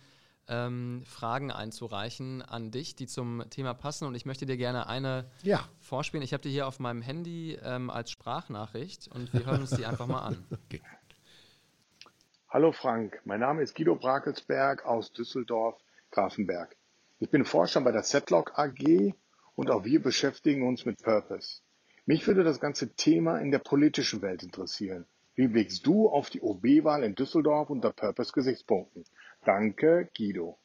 ähm, Fragen einzureichen an dich, die zum Thema passen. Und ich möchte dir gerne eine Ja. vorspielen. Ich habe die hier auf meinem Handy ähm, als Sprachnachricht und wir hören uns die einfach mal an. Okay. Hallo Frank, mein Name ist Guido Brakelsberg aus Düsseldorf-Grafenberg. Ich bin Forscher bei der Setlock AG und auch wir beschäftigen uns mit Purpose. Mich würde das ganze Thema in der politischen Welt interessieren. Wie blickst du auf die OB-Wahl in Düsseldorf unter Purpose-Gesichtspunkten? Danke, Guido.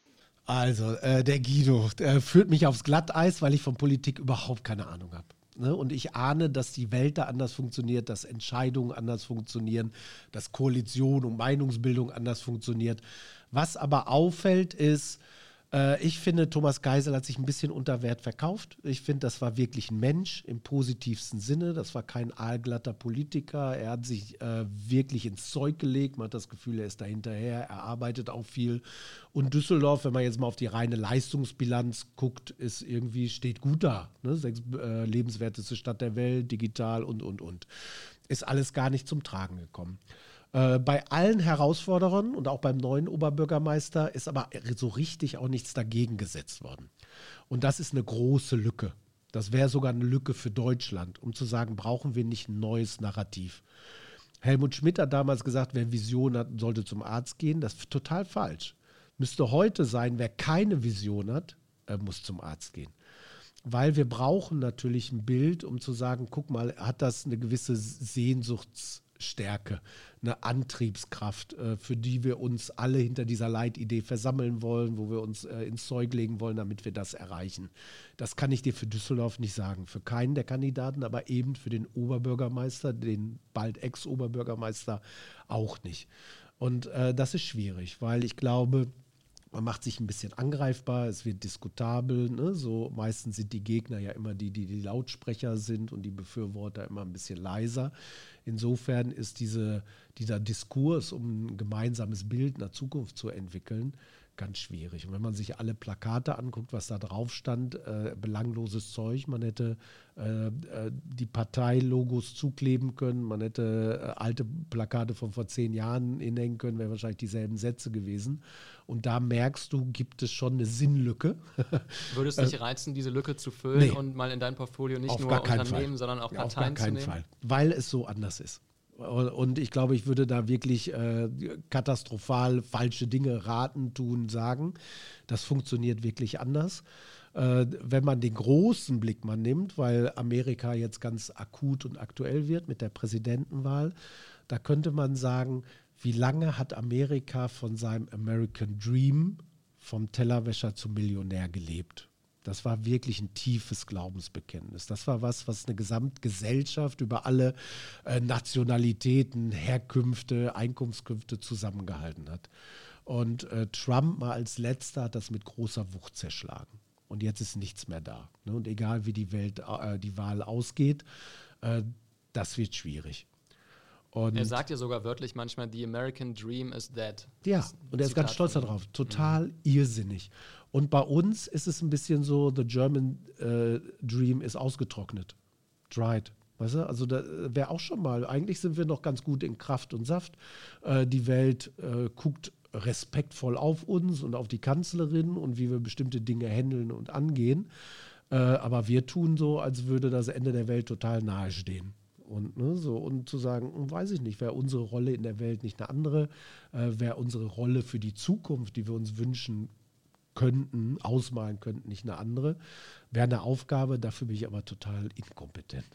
Also, äh, der Guido äh, führt mich aufs Glatteis, weil ich von Politik überhaupt keine Ahnung habe. Ne? Und ich ahne, dass die Welt da anders funktioniert, dass Entscheidungen anders funktionieren, dass Koalition und Meinungsbildung anders funktioniert. Was aber auffällt, ist, äh, ich finde, Thomas Geisel hat sich ein bisschen unter Wert verkauft. Ich finde, das war wirklich ein Mensch im positivsten Sinne. Das war kein aalglatter Politiker. Er hat sich äh, wirklich ins Zeug gelegt. Man hat das Gefühl, er ist da hinterher. Er arbeitet auch viel. Und Düsseldorf, wenn man jetzt mal auf die reine Leistungsbilanz guckt, ist irgendwie, steht gut da. Ne? Sechs äh, lebenswerteste Stadt der Welt, digital und, und, und. Ist alles gar nicht zum Tragen gekommen. Äh, bei allen Herausforderern und auch beim neuen Oberbürgermeister ist aber so richtig auch nichts dagegen gesetzt worden. Und das ist eine große Lücke. Das wäre sogar eine Lücke für Deutschland, um zu sagen, brauchen wir nicht ein neues Narrativ. Helmut Schmidt hat damals gesagt, wer Vision hat, sollte zum Arzt gehen. Das ist total falsch. Müsste heute sein, wer keine Vision hat, muss zum Arzt gehen. Weil wir brauchen natürlich ein Bild, um zu sagen, guck mal, hat das eine gewisse Sehnsuchtsstärke, eine Antriebskraft, äh, für die wir uns alle hinter dieser Leitidee versammeln wollen, wo wir uns äh, ins Zeug legen wollen, damit wir das erreichen. Das kann ich dir für Düsseldorf nicht sagen, für keinen der Kandidaten, aber eben für den Oberbürgermeister, den bald Ex-Oberbürgermeister auch nicht. Und äh, das ist schwierig, weil ich glaube, man macht sich ein bisschen angreifbar, es wird diskutabel. Ne? So meistens sind die Gegner ja immer die, die die Lautsprecher sind und die Befürworter immer ein bisschen leiser. Insofern ist diese, dieser Diskurs, um ein gemeinsames Bild einer Zukunft zu entwickeln, ganz schwierig. Und wenn man sich alle Plakate anguckt, was da drauf stand, äh, belangloses Zeug, man hätte äh, äh, die Parteilogos zukleben können, man hätte äh, alte Plakate von vor zehn Jahren hinhängen können, wären wahrscheinlich dieselben Sätze gewesen. Und da merkst du, gibt es schon eine Sinnlücke. Würde es dich reizen, diese Lücke zu füllen nee. und mal in dein Portfolio nicht Auf nur Unternehmen, Fall. sondern auch Ja, Auf Parteien gar keinen zu nehmen? Fall, weil es so anders ist. Und ich glaube, ich würde da wirklich äh, katastrophal falsche Dinge raten, tun, sagen. Das funktioniert wirklich anders. Äh, wenn man den großen Blick mal nimmt, weil Amerika jetzt ganz akut und aktuell wird mit der Präsidentenwahl, da könnte man sagen, wie lange hat Amerika von seinem American Dream vom Tellerwäscher zum Millionär gelebt? Das war wirklich ein tiefes Glaubensbekenntnis. Das war was, was eine Gesamtgesellschaft über alle äh, Nationalitäten, Herkünfte, Einkunftskünfte zusammengehalten hat. Und äh, Trump mal als letzter hat das mit großer Wucht zerschlagen. Und jetzt ist nichts mehr da. Ne? Und egal wie die Welt, äh, die Wahl ausgeht, das wird schwierig. Und Er sagt ja sogar wörtlich manchmal, the American Dream is dead. ja, und er ist ganz stolz darauf. Total irrsinnig. Und bei uns ist es ein bisschen so, the German äh, Dream ist ausgetrocknet. Dried. Weißt du? Also da wäre auch schon mal, eigentlich sind wir noch ganz gut in Kraft und Saft. Äh, die Welt äh, guckt respektvoll auf uns und auf die Kanzlerin und wie wir bestimmte Dinge handeln und angehen. Äh, aber wir tun so, als würde das Ende der Welt total nahe stehen. Und, ne, so, und zu sagen, hm, weiß ich nicht, wäre unsere Rolle in der Welt nicht eine andere, äh, wäre unsere Rolle für die Zukunft, die wir uns wünschen könnten, ausmalen könnten, nicht eine andere, wäre eine Aufgabe, dafür bin ich aber total inkompetent.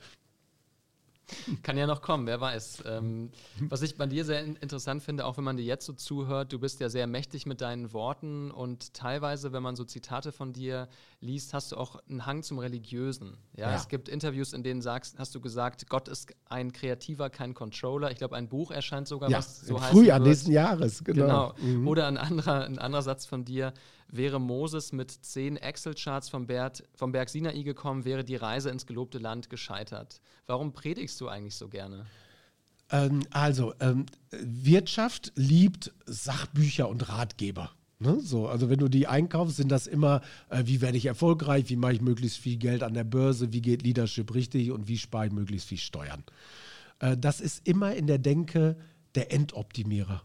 Kann ja noch kommen, wer weiß. Ähm, was ich bei dir sehr in interessant finde, auch wenn man dir jetzt so zuhört, du bist ja sehr mächtig mit deinen Worten und teilweise, wenn man so Zitate von dir liest, hast du auch einen Hang zum Religiösen. Ja, Ja. es gibt Interviews, in denen sagst, hast du gesagt, Gott ist ein Kreativer, kein Controller. Ich glaube, ein Buch erscheint sogar, Ja, was so heißt. Frühjahr nächsten Jahres, Genau. genau. Mhm. Oder ein anderer, ein anderer Satz von dir. Wäre Moses mit zehn Excel-Charts vom, vom Berg Sinai gekommen, wäre die Reise ins gelobte Land gescheitert. Warum predigst du eigentlich so gerne? Ähm, also, ähm, Wirtschaft liebt Sachbücher und Ratgeber. Ne? So, also wenn du die einkaufst, sind das immer, äh, wie werde ich erfolgreich, wie mache ich möglichst viel Geld an der Börse, wie geht Leadership richtig und wie spare ich möglichst viel Steuern. Äh, das ist immer in der Denke der Endoptimierer.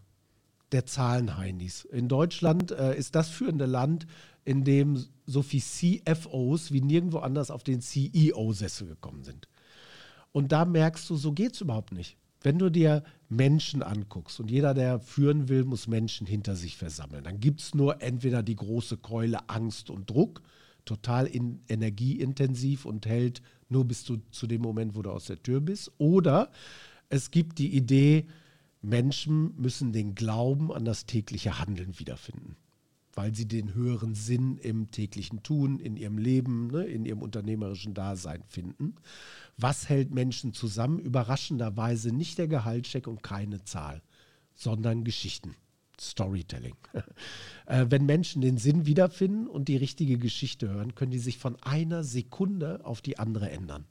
Der Zahlenheinis. In Deutschland äh, ist das führende Land, in dem so viel CFOs wie nirgendwo anders auf den CEO-Sessel gekommen sind. Und da merkst du, so geht es überhaupt nicht. Wenn du dir Menschen anguckst und jeder, der führen will, muss Menschen hinter sich versammeln, dann gibt es nur entweder die große Keule Angst und Druck, total in, energieintensiv und hält nur bis du zu dem Moment, wo du aus der Tür bist, oder es gibt die Idee, Menschen müssen den Glauben an das tägliche Handeln wiederfinden weil sie den höheren Sinn im täglichen Tun, in ihrem Leben, ne, in ihrem unternehmerischen Dasein finden. Was hält Menschen zusammen? Überraschenderweise nicht der Gehaltscheck und keine Zahl, sondern Geschichten. Storytelling. äh, wenn Menschen den Sinn wiederfinden und die richtige Geschichte hören, können die sich von einer Sekunde auf die andere ändern.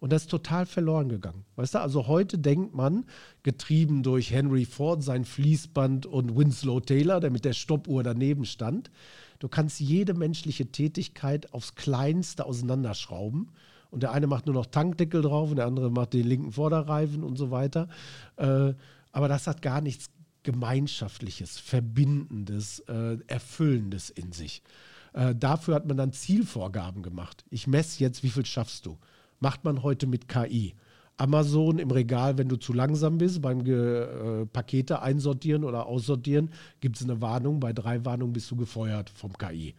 Und das ist total verloren gegangen. Weißt du, also heute denkt man, getrieben durch Henry Ford, sein Fließband und Winslow Taylor, der mit der Stoppuhr daneben stand, du kannst jede menschliche Tätigkeit aufs Kleinste auseinanderschrauben. Und der eine macht nur noch Tankdeckel drauf und der andere macht den linken Vorderreifen und so weiter. Äh, aber das hat gar nichts Gemeinschaftliches, Verbindendes, äh, Erfüllendes in sich. Äh, dafür hat man dann Zielvorgaben gemacht. Ich messe jetzt, wie viel schaffst du macht man heute mit KI. Amazon im Regal, wenn du zu langsam bist, beim Ge äh, Pakete einsortieren oder aussortieren, gibt es eine Warnung. Bei drei Warnungen bist du gefeuert vom KI.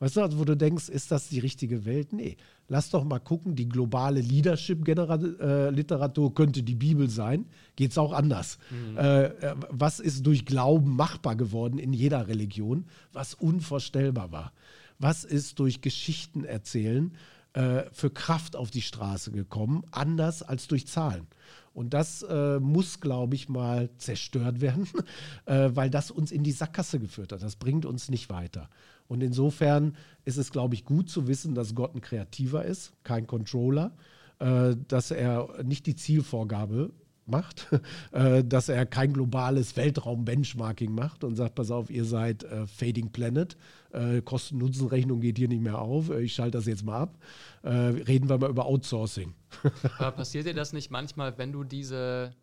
Weißt du, also wo du denkst, ist das die richtige Welt? Nee. Lass doch mal gucken, die globale Leadership-Literatur äh, könnte die Bibel sein. Geht es auch anders? Mhm. Äh, äh, was ist durch Glauben machbar geworden in jeder Religion, was unvorstellbar war? Was ist durch Geschichten erzählen äh, für Kraft auf die Straße gekommen, anders als durch Zahlen. Und das äh, muss, glaube ich, mal zerstört werden, äh, weil das uns in die Sackgasse geführt hat. Das bringt uns nicht weiter. Und insofern ist es, glaube ich, gut zu wissen, dass Gott ein Kreativer ist, kein Controller, äh, dass er nicht die Zielvorgabe macht, äh, dass er kein globales Weltraum-Benchmarking macht und sagt, pass auf, ihr seid äh, Fading Planet, äh, Kosten-Nutzen-Rechnung geht hier nicht mehr auf, ich schalte das jetzt mal ab. Reden wir mal über Outsourcing. Aber passiert dir das nicht manchmal, wenn du diese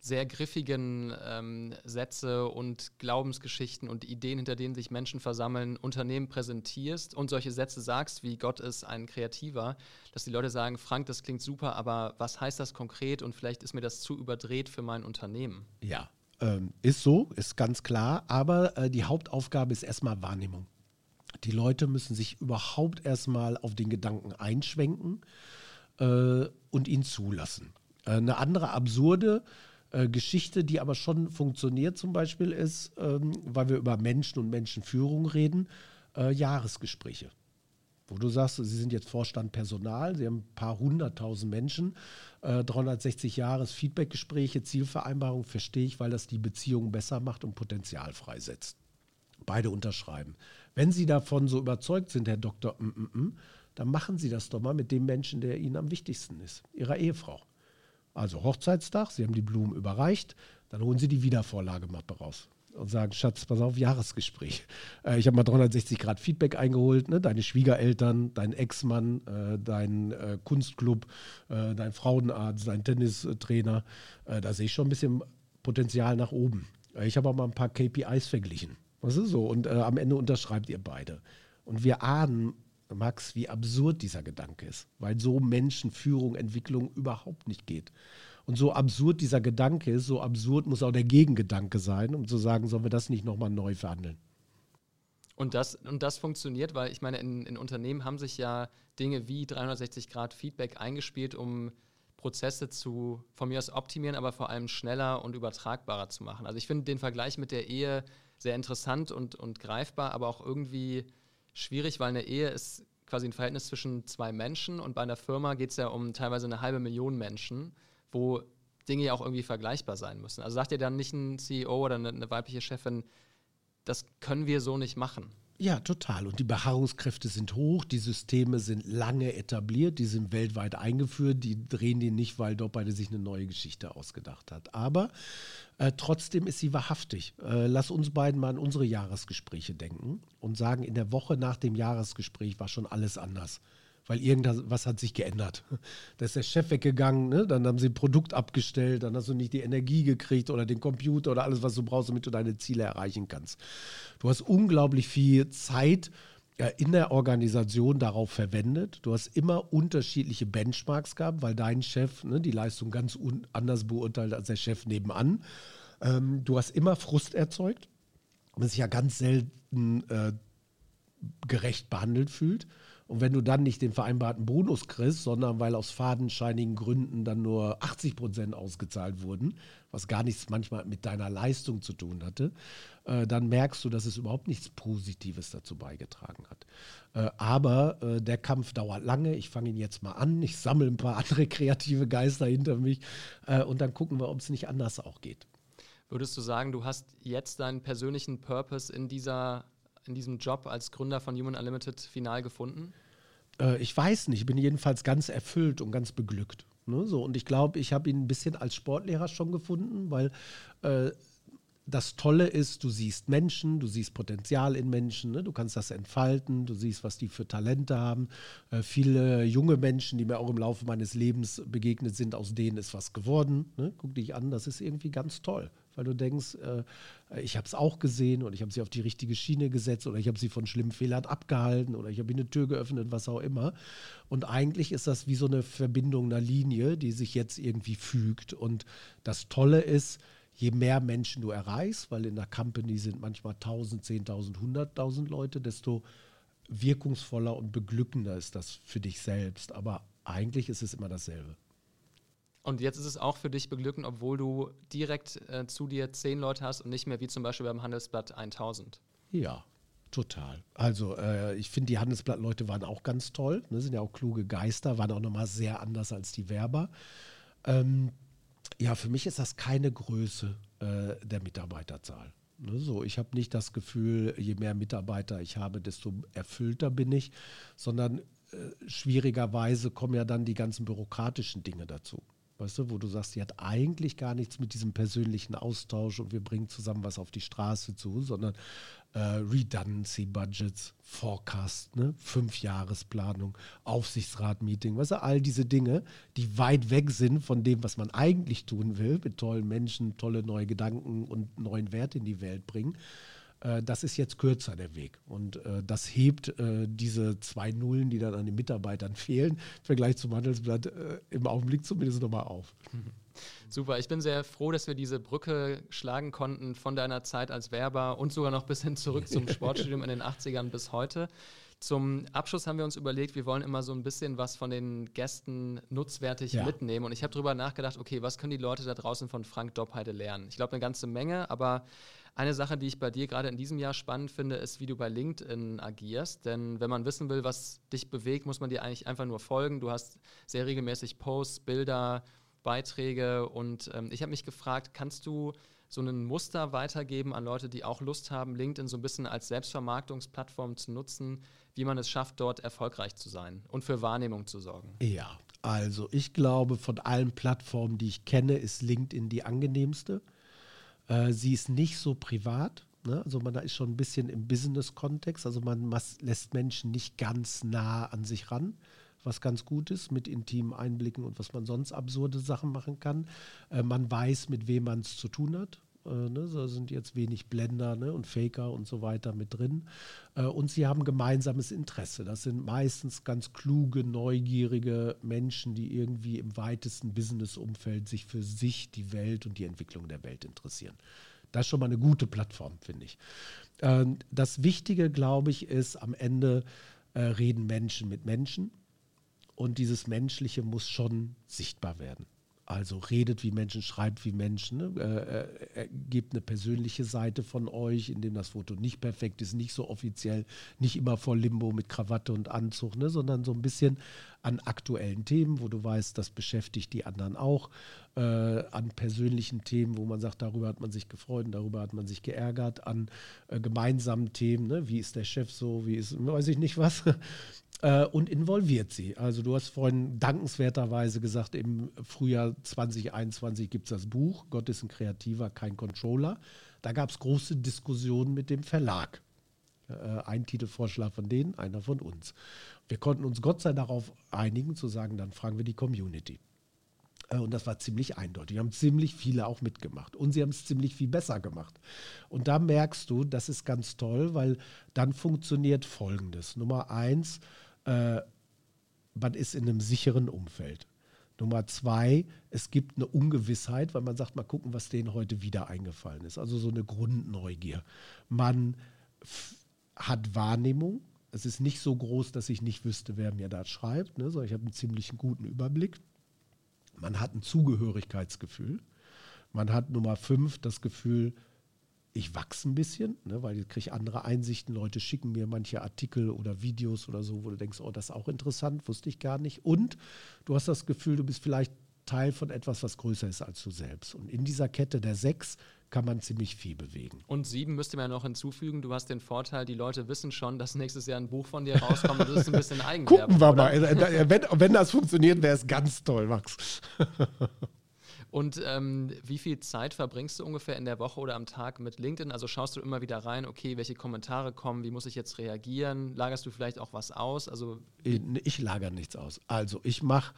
sehr griffigen ähm, Sätze und Glaubensgeschichten und Ideen, hinter denen sich Menschen versammeln, Unternehmen präsentierst und solche Sätze sagst, wie Gott ist ein Kreativer, dass die Leute sagen, Frank, das klingt super, aber was heißt das konkret und vielleicht ist mir das zu überdreht für mein Unternehmen? Ja, ähm, ist so, ist ganz klar, aber äh, die Hauptaufgabe ist erstmal Wahrnehmung. Die Leute müssen sich überhaupt erstmal auf den Gedanken einschwenken äh, und ihn zulassen. Äh, eine andere absurde äh, Geschichte, die aber schon funktioniert zum Beispiel ist, ähm, weil wir über Menschen und Menschenführung reden, äh, Jahresgespräche. Wo du sagst, Sie sind jetzt Vorstand Personal, Sie haben ein paar hunderttausend Menschen, äh, 360 Jahres Feedbackgespräche, Zielvereinbarung, verstehe ich, weil das die Beziehung besser macht und Potenzial freisetzt. Beide unterschreiben. Wenn Sie davon so überzeugt sind, Herr Doktor, mm, mm, mm, dann machen Sie das doch mal mit dem Menschen, der Ihnen am wichtigsten ist, Ihrer Ehefrau. Also Hochzeitstag, Sie haben die Blumen überreicht, dann holen Sie die Wiedervorlagemappe raus und sagen, Schatz, pass auf, Jahresgespräch. Äh, ich habe mal 360 Grad Feedback eingeholt, ne? deine Schwiegereltern, dein Ex-Mann, äh, dein äh, Kunstclub, äh, dein Frauenarzt, dein Tennistrainer. Äh, da sehe ich schon ein bisschen Potenzial nach oben. Äh, ich habe auch mal ein paar KPIs verglichen. Was ist so? Und am Ende unterschreibt ihr beide. Und wir ahnen Max, wie absurd dieser Gedanke ist, weil so Menschenführung, Entwicklung überhaupt nicht geht. Und so absurd dieser Gedanke ist, so absurd muss auch der Gegengedanke sein, um zu sagen, sollen wir das nicht nochmal neu verhandeln. Und das, und das funktioniert, weil ich meine, in, in Unternehmen haben sich ja Dinge wie 360 Grad Feedback eingespielt, um Prozesse zu von mir aus optimieren, aber vor allem schneller und übertragbarer zu machen. Also ich finde den Vergleich mit der Ehe sehr interessant und, und greifbar, aber auch irgendwie schwierig, weil eine Ehe ist quasi ein Verhältnis zwischen zwei Menschen und bei einer Firma geht es ja um teilweise eine halbe Million Menschen, wo Dinge ja auch irgendwie vergleichbar sein müssen. Also sagt ihr dann nicht ein CEO oder eine, eine weibliche Chefin, das können wir so nicht machen. Ja, total. Und die Beharrungskräfte sind hoch, die Systeme sind lange etabliert, die sind weltweit eingeführt, die drehen die nicht, weil dort sich eine neue Geschichte ausgedacht hat. Aber äh, trotzdem ist sie wahrhaftig. Äh, lass uns beiden mal an unsere Jahresgespräche denken und sagen, in der Woche nach dem Jahresgespräch war schon alles anders weil irgendwas hat sich geändert. Da ist der Chef weggegangen, ne? dann haben sie ein Produkt abgestellt, dann hast du nicht die Energie gekriegt oder den Computer oder alles, was du brauchst, damit du deine Ziele erreichen kannst. Du hast unglaublich viel Zeit in der Organisation darauf verwendet. Du hast immer unterschiedliche Benchmarks gehabt, weil dein Chef ne, die Leistung ganz anders beurteilt als der Chef nebenan. Ähm, du hast immer Frust erzeugt, man sich ja ganz selten äh, gerecht behandelt fühlt. Und wenn du dann nicht den vereinbarten Bonus kriegst, sondern weil aus fadenscheinigen Gründen dann nur 80 Prozent ausgezahlt wurden, was gar nichts manchmal mit deiner Leistung zu tun hatte, äh, dann merkst du, dass es überhaupt nichts Positives dazu beigetragen hat. Äh, aber äh, der Kampf dauert lange. Ich fange ihn jetzt mal an. Ich sammle ein paar andere kreative Geister hinter mich äh, und dann gucken wir, ob es nicht anders auch geht. Würdest du sagen, du hast jetzt deinen persönlichen Purpose in dieser in diesem Job als Gründer von Human Unlimited final gefunden? Äh, ich weiß nicht, ich bin jedenfalls ganz erfüllt und ganz beglückt. Ne? Und ich glaube, ich habe ihn ein bisschen als Sportlehrer schon gefunden, weil äh, das Tolle ist, du siehst Menschen, du siehst Potenzial in Menschen, ne? du kannst das entfalten, du siehst, was die für Talente haben. Äh, viele junge Menschen, die mir auch im Laufe meines Lebens begegnet sind, aus denen ist was geworden. Ne? Guck dich an, das ist irgendwie ganz toll, weil du denkst, äh, ich habe es auch gesehen und ich habe sie auf die richtige Schiene gesetzt oder ich habe sie von schlimmen Fehlern abgehalten oder ich habe eine Tür geöffnet, was auch immer. Und eigentlich ist das wie so eine Verbindung einer Linie, die sich jetzt irgendwie fügt. Und das Tolle ist, je mehr Menschen du erreichst, weil in der Company sind manchmal 1000, 10.000, 100.000 Leute, desto wirkungsvoller und beglückender ist das für dich selbst. Aber eigentlich ist es immer dasselbe. Und jetzt ist es auch für dich beglückend, obwohl du direkt äh, zu dir zehn Leute hast und nicht mehr wie zum Beispiel beim Handelsblatt 1000. Ja, total. Also äh, ich finde, die Handelsblatt-Leute waren auch ganz toll. Ne, sind ja auch kluge Geister, waren auch nochmal sehr anders als die Werber. Ähm, ja, für mich ist das keine Größe äh, der Mitarbeiterzahl. Ne, so, ich habe nicht das Gefühl, je mehr Mitarbeiter ich habe, desto erfüllter bin ich, sondern äh, schwierigerweise kommen ja dann die ganzen bürokratischen Dinge dazu. Weißt du, wo du sagst, die hat eigentlich gar nichts mit diesem persönlichen Austausch und wir bringen zusammen was auf die Straße zu, sondern äh, Redundancy Budgets, Forecast, ne? Fünfjahresplanung, Aufsichtsrat-Meeting, weißt du, all diese Dinge, die weit weg sind von dem, was man eigentlich tun will, mit tollen Menschen, tolle neue Gedanken und neuen Wert in die Welt bringen. Äh, das ist jetzt kürzer der Weg. Und äh, das hebt äh, diese zwei Nullen, die dann an den Mitarbeitern fehlen, im Vergleich zum Handelsblatt im Augenblick zumindest nochmal auf. Super, ich bin sehr froh, dass wir diese Brücke schlagen konnten von deiner Zeit als Werber und sogar noch bis hin zurück zum Sportstudium in den 80ern bis heute. Zum Abschluss haben wir uns überlegt, wir wollen immer so ein bisschen was von den Gästen nutzwertig ja. mitnehmen. Und ich habe darüber nachgedacht, okay, was können die Leute da draußen von Frank Doppheide lernen? Ich glaube, eine ganze Menge, aber eine Sache, die ich bei dir gerade in diesem Jahr spannend finde, ist, wie du bei LinkedIn agierst. Denn wenn man wissen will, was dich bewegt, muss man dir eigentlich einfach nur folgen. Du hast sehr regelmäßig Posts, Bilder, Beiträge und ähm, ich habe mich gefragt, kannst du so ein Muster weitergeben an Leute, die auch Lust haben, LinkedIn so ein bisschen als Selbstvermarktungsplattform zu nutzen, wie man es schafft, dort erfolgreich zu sein und für Wahrnehmung zu sorgen? Ja, also ich glaube, von allen Plattformen, die ich kenne, ist LinkedIn die angenehmste. Äh, sie ist nicht so privat. Ne? Also man da ist schon ein bisschen im Business-Kontext. Also man lässt Menschen nicht ganz nah an sich ran, was ganz gut ist, mit intimen Einblicken und was man sonst absurde Sachen machen kann. Äh, man weiß, mit wem man es zu tun hat. Äh, ne, da sind jetzt wenig Blender ne, und Faker und so weiter mit drin. Äh, und sie haben gemeinsames Interesse. Das sind meistens ganz kluge, neugierige Menschen, die irgendwie im weitesten Business-Umfeld sich für sich, die Welt und die Entwicklung der Welt interessieren. Das ist schon mal eine gute Plattform, finde ich. Äh, das Wichtige, glaube ich, ist am Ende äh, reden Menschen mit Menschen. Und dieses Menschliche muss schon sichtbar werden. Also redet wie Menschen, schreibt wie Menschen, ne? äh, äh, gebt eine persönliche Seite von euch, in dem das Foto nicht perfekt ist, nicht so offiziell, nicht immer vor Limbo mit Krawatte und Anzug, ne? sondern so ein bisschen an aktuellen Themen, wo du weißt, das beschäftigt die anderen auch, äh, an persönlichen Themen, wo man sagt, darüber hat man sich gefreut und darüber hat man sich geärgert, an äh, gemeinsamen Themen, ne? wie ist der Chef so, wie ist, weiß ich nicht was, äh, und involviert sie. Also du hast vorhin dankenswerterweise gesagt, im Frühjahr 2021 gibt es das Buch, Gott ist ein Kreativer, kein Controller. Da gab es große Diskussionen mit dem Verlag. Äh, ein Titelvorschlag von denen, einer von uns. Wir konnten uns Gott sei Dank darauf einigen, zu sagen, dann fragen wir die Community. Äh, und das war ziemlich eindeutig. Haben ziemlich viele auch mitgemacht. Und sie haben es ziemlich viel besser gemacht. Und da merkst du, das ist ganz toll, weil dann funktioniert Folgendes. Nummer eins, äh, man ist in einem sicheren Umfeld. Nummer zwei, es gibt eine Ungewissheit, weil man sagt, mal gucken, was denen heute wieder eingefallen ist. Also so eine Grundneugier. Man hat Wahrnehmung. Es ist nicht so groß, dass ich nicht wüsste, wer mir da schreibt, ne? sondern ich habe einen ziemlich guten Überblick. Man hat ein Zugehörigkeitsgefühl. Man hat Nummer fünf das Gefühl, ich wachse ein bisschen, ne, weil ich kriege andere Einsichten. Leute schicken mir manche Artikel oder Videos oder so, wo du denkst, oh, das ist auch interessant, wusste ich gar nicht. Und du hast das Gefühl, du bist vielleicht Teil von etwas, was größer ist als du selbst. Und in dieser Kette der sechs kann man ziemlich viel bewegen. Und sieben müsste man ja noch hinzufügen. Du hast den Vorteil, die Leute wissen schon, dass nächstes Jahr ein Buch von dir rauskommt. Das ist ein bisschen Eigenwerbung. Gucken wir oder? mal. Äh, wenn, wenn das funktioniert, wäre es ganz toll, Max. Und ähm, wie viel Zeit verbringst du ungefähr in der Woche oder am Tag mit LinkedIn? Also schaust du immer wieder rein, okay, welche Kommentare kommen, wie muss ich jetzt reagieren? Lagerst du vielleicht auch was aus? Also ich, ich lagere nichts aus. Also ich mache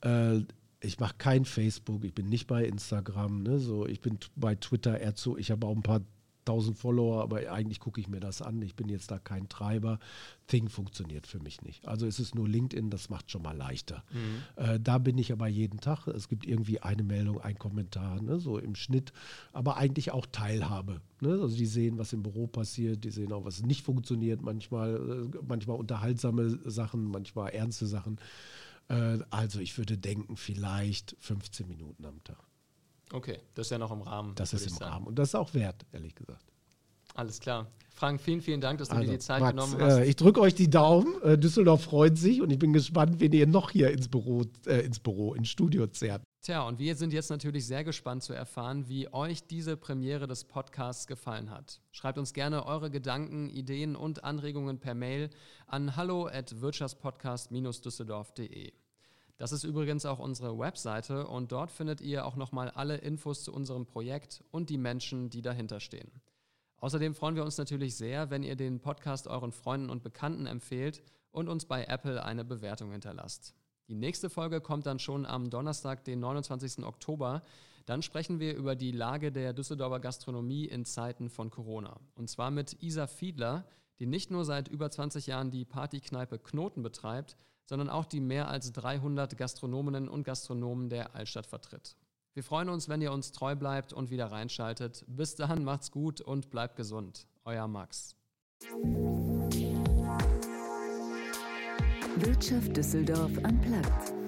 äh, ich mache kein Facebook, ich bin nicht bei Instagram, ne, so ich bin bei Twitter eher zu, ich habe auch ein paar 1000 Follower, aber eigentlich gucke ich mir das an. Ich bin jetzt da kein Treiber. Thing funktioniert für mich nicht. Also es ist nur LinkedIn, das macht schon mal leichter. Mhm. Äh, da bin ich aber jeden Tag. Es gibt irgendwie eine Meldung, ein Kommentar, ne, so im Schnitt, aber eigentlich auch Teilhabe. Ne? Also die sehen, was im Büro passiert, die sehen auch, was nicht funktioniert, manchmal, äh, manchmal unterhaltsame Sachen, manchmal ernste Sachen. Äh, also ich würde denken, vielleicht 15 Minuten am Tag. Okay, das ist ja noch im Rahmen. Das ist im sagen. Rahmen und das ist auch wert, ehrlich gesagt. Alles klar. Frank, vielen, vielen Dank, dass du also, dir die Zeit Max, genommen hast. Äh, ich drücke euch die Daumen. Äh, Düsseldorf freut sich und ich bin gespannt, wen ihr noch hier ins Büro, äh, ins Büro, ins Studio zerrt. Tja, und wir sind jetzt natürlich sehr gespannt zu erfahren, wie euch diese Premiere des Podcasts gefallen hat. Schreibt uns gerne eure Gedanken, Ideen und Anregungen per Mail an hallo at wirtschaftspodcast-düsseldorf.de. Das ist übrigens auch unsere Webseite und dort findet ihr auch nochmal alle Infos zu unserem Projekt und die Menschen, die dahinter stehen. Außerdem freuen wir uns natürlich sehr, wenn ihr den Podcast euren Freunden und Bekannten empfehlt und uns bei Apple eine Bewertung hinterlasst. Die nächste Folge kommt dann schon am Donnerstag, den 29. Oktober. Dann sprechen wir über die Lage der Düsseldorfer Gastronomie in Zeiten von Corona. Und zwar mit Isa Fiedler, die nicht nur seit über 20 Jahren die Partykneipe Knoten betreibt, sondern auch die mehr als 300 Gastronominnen und Gastronomen der Altstadt vertritt. Wir freuen uns, wenn ihr uns treu bleibt und wieder reinschaltet. Bis dahin macht's gut und bleibt gesund. Euer Max. Wirtschaft Düsseldorf am Platz.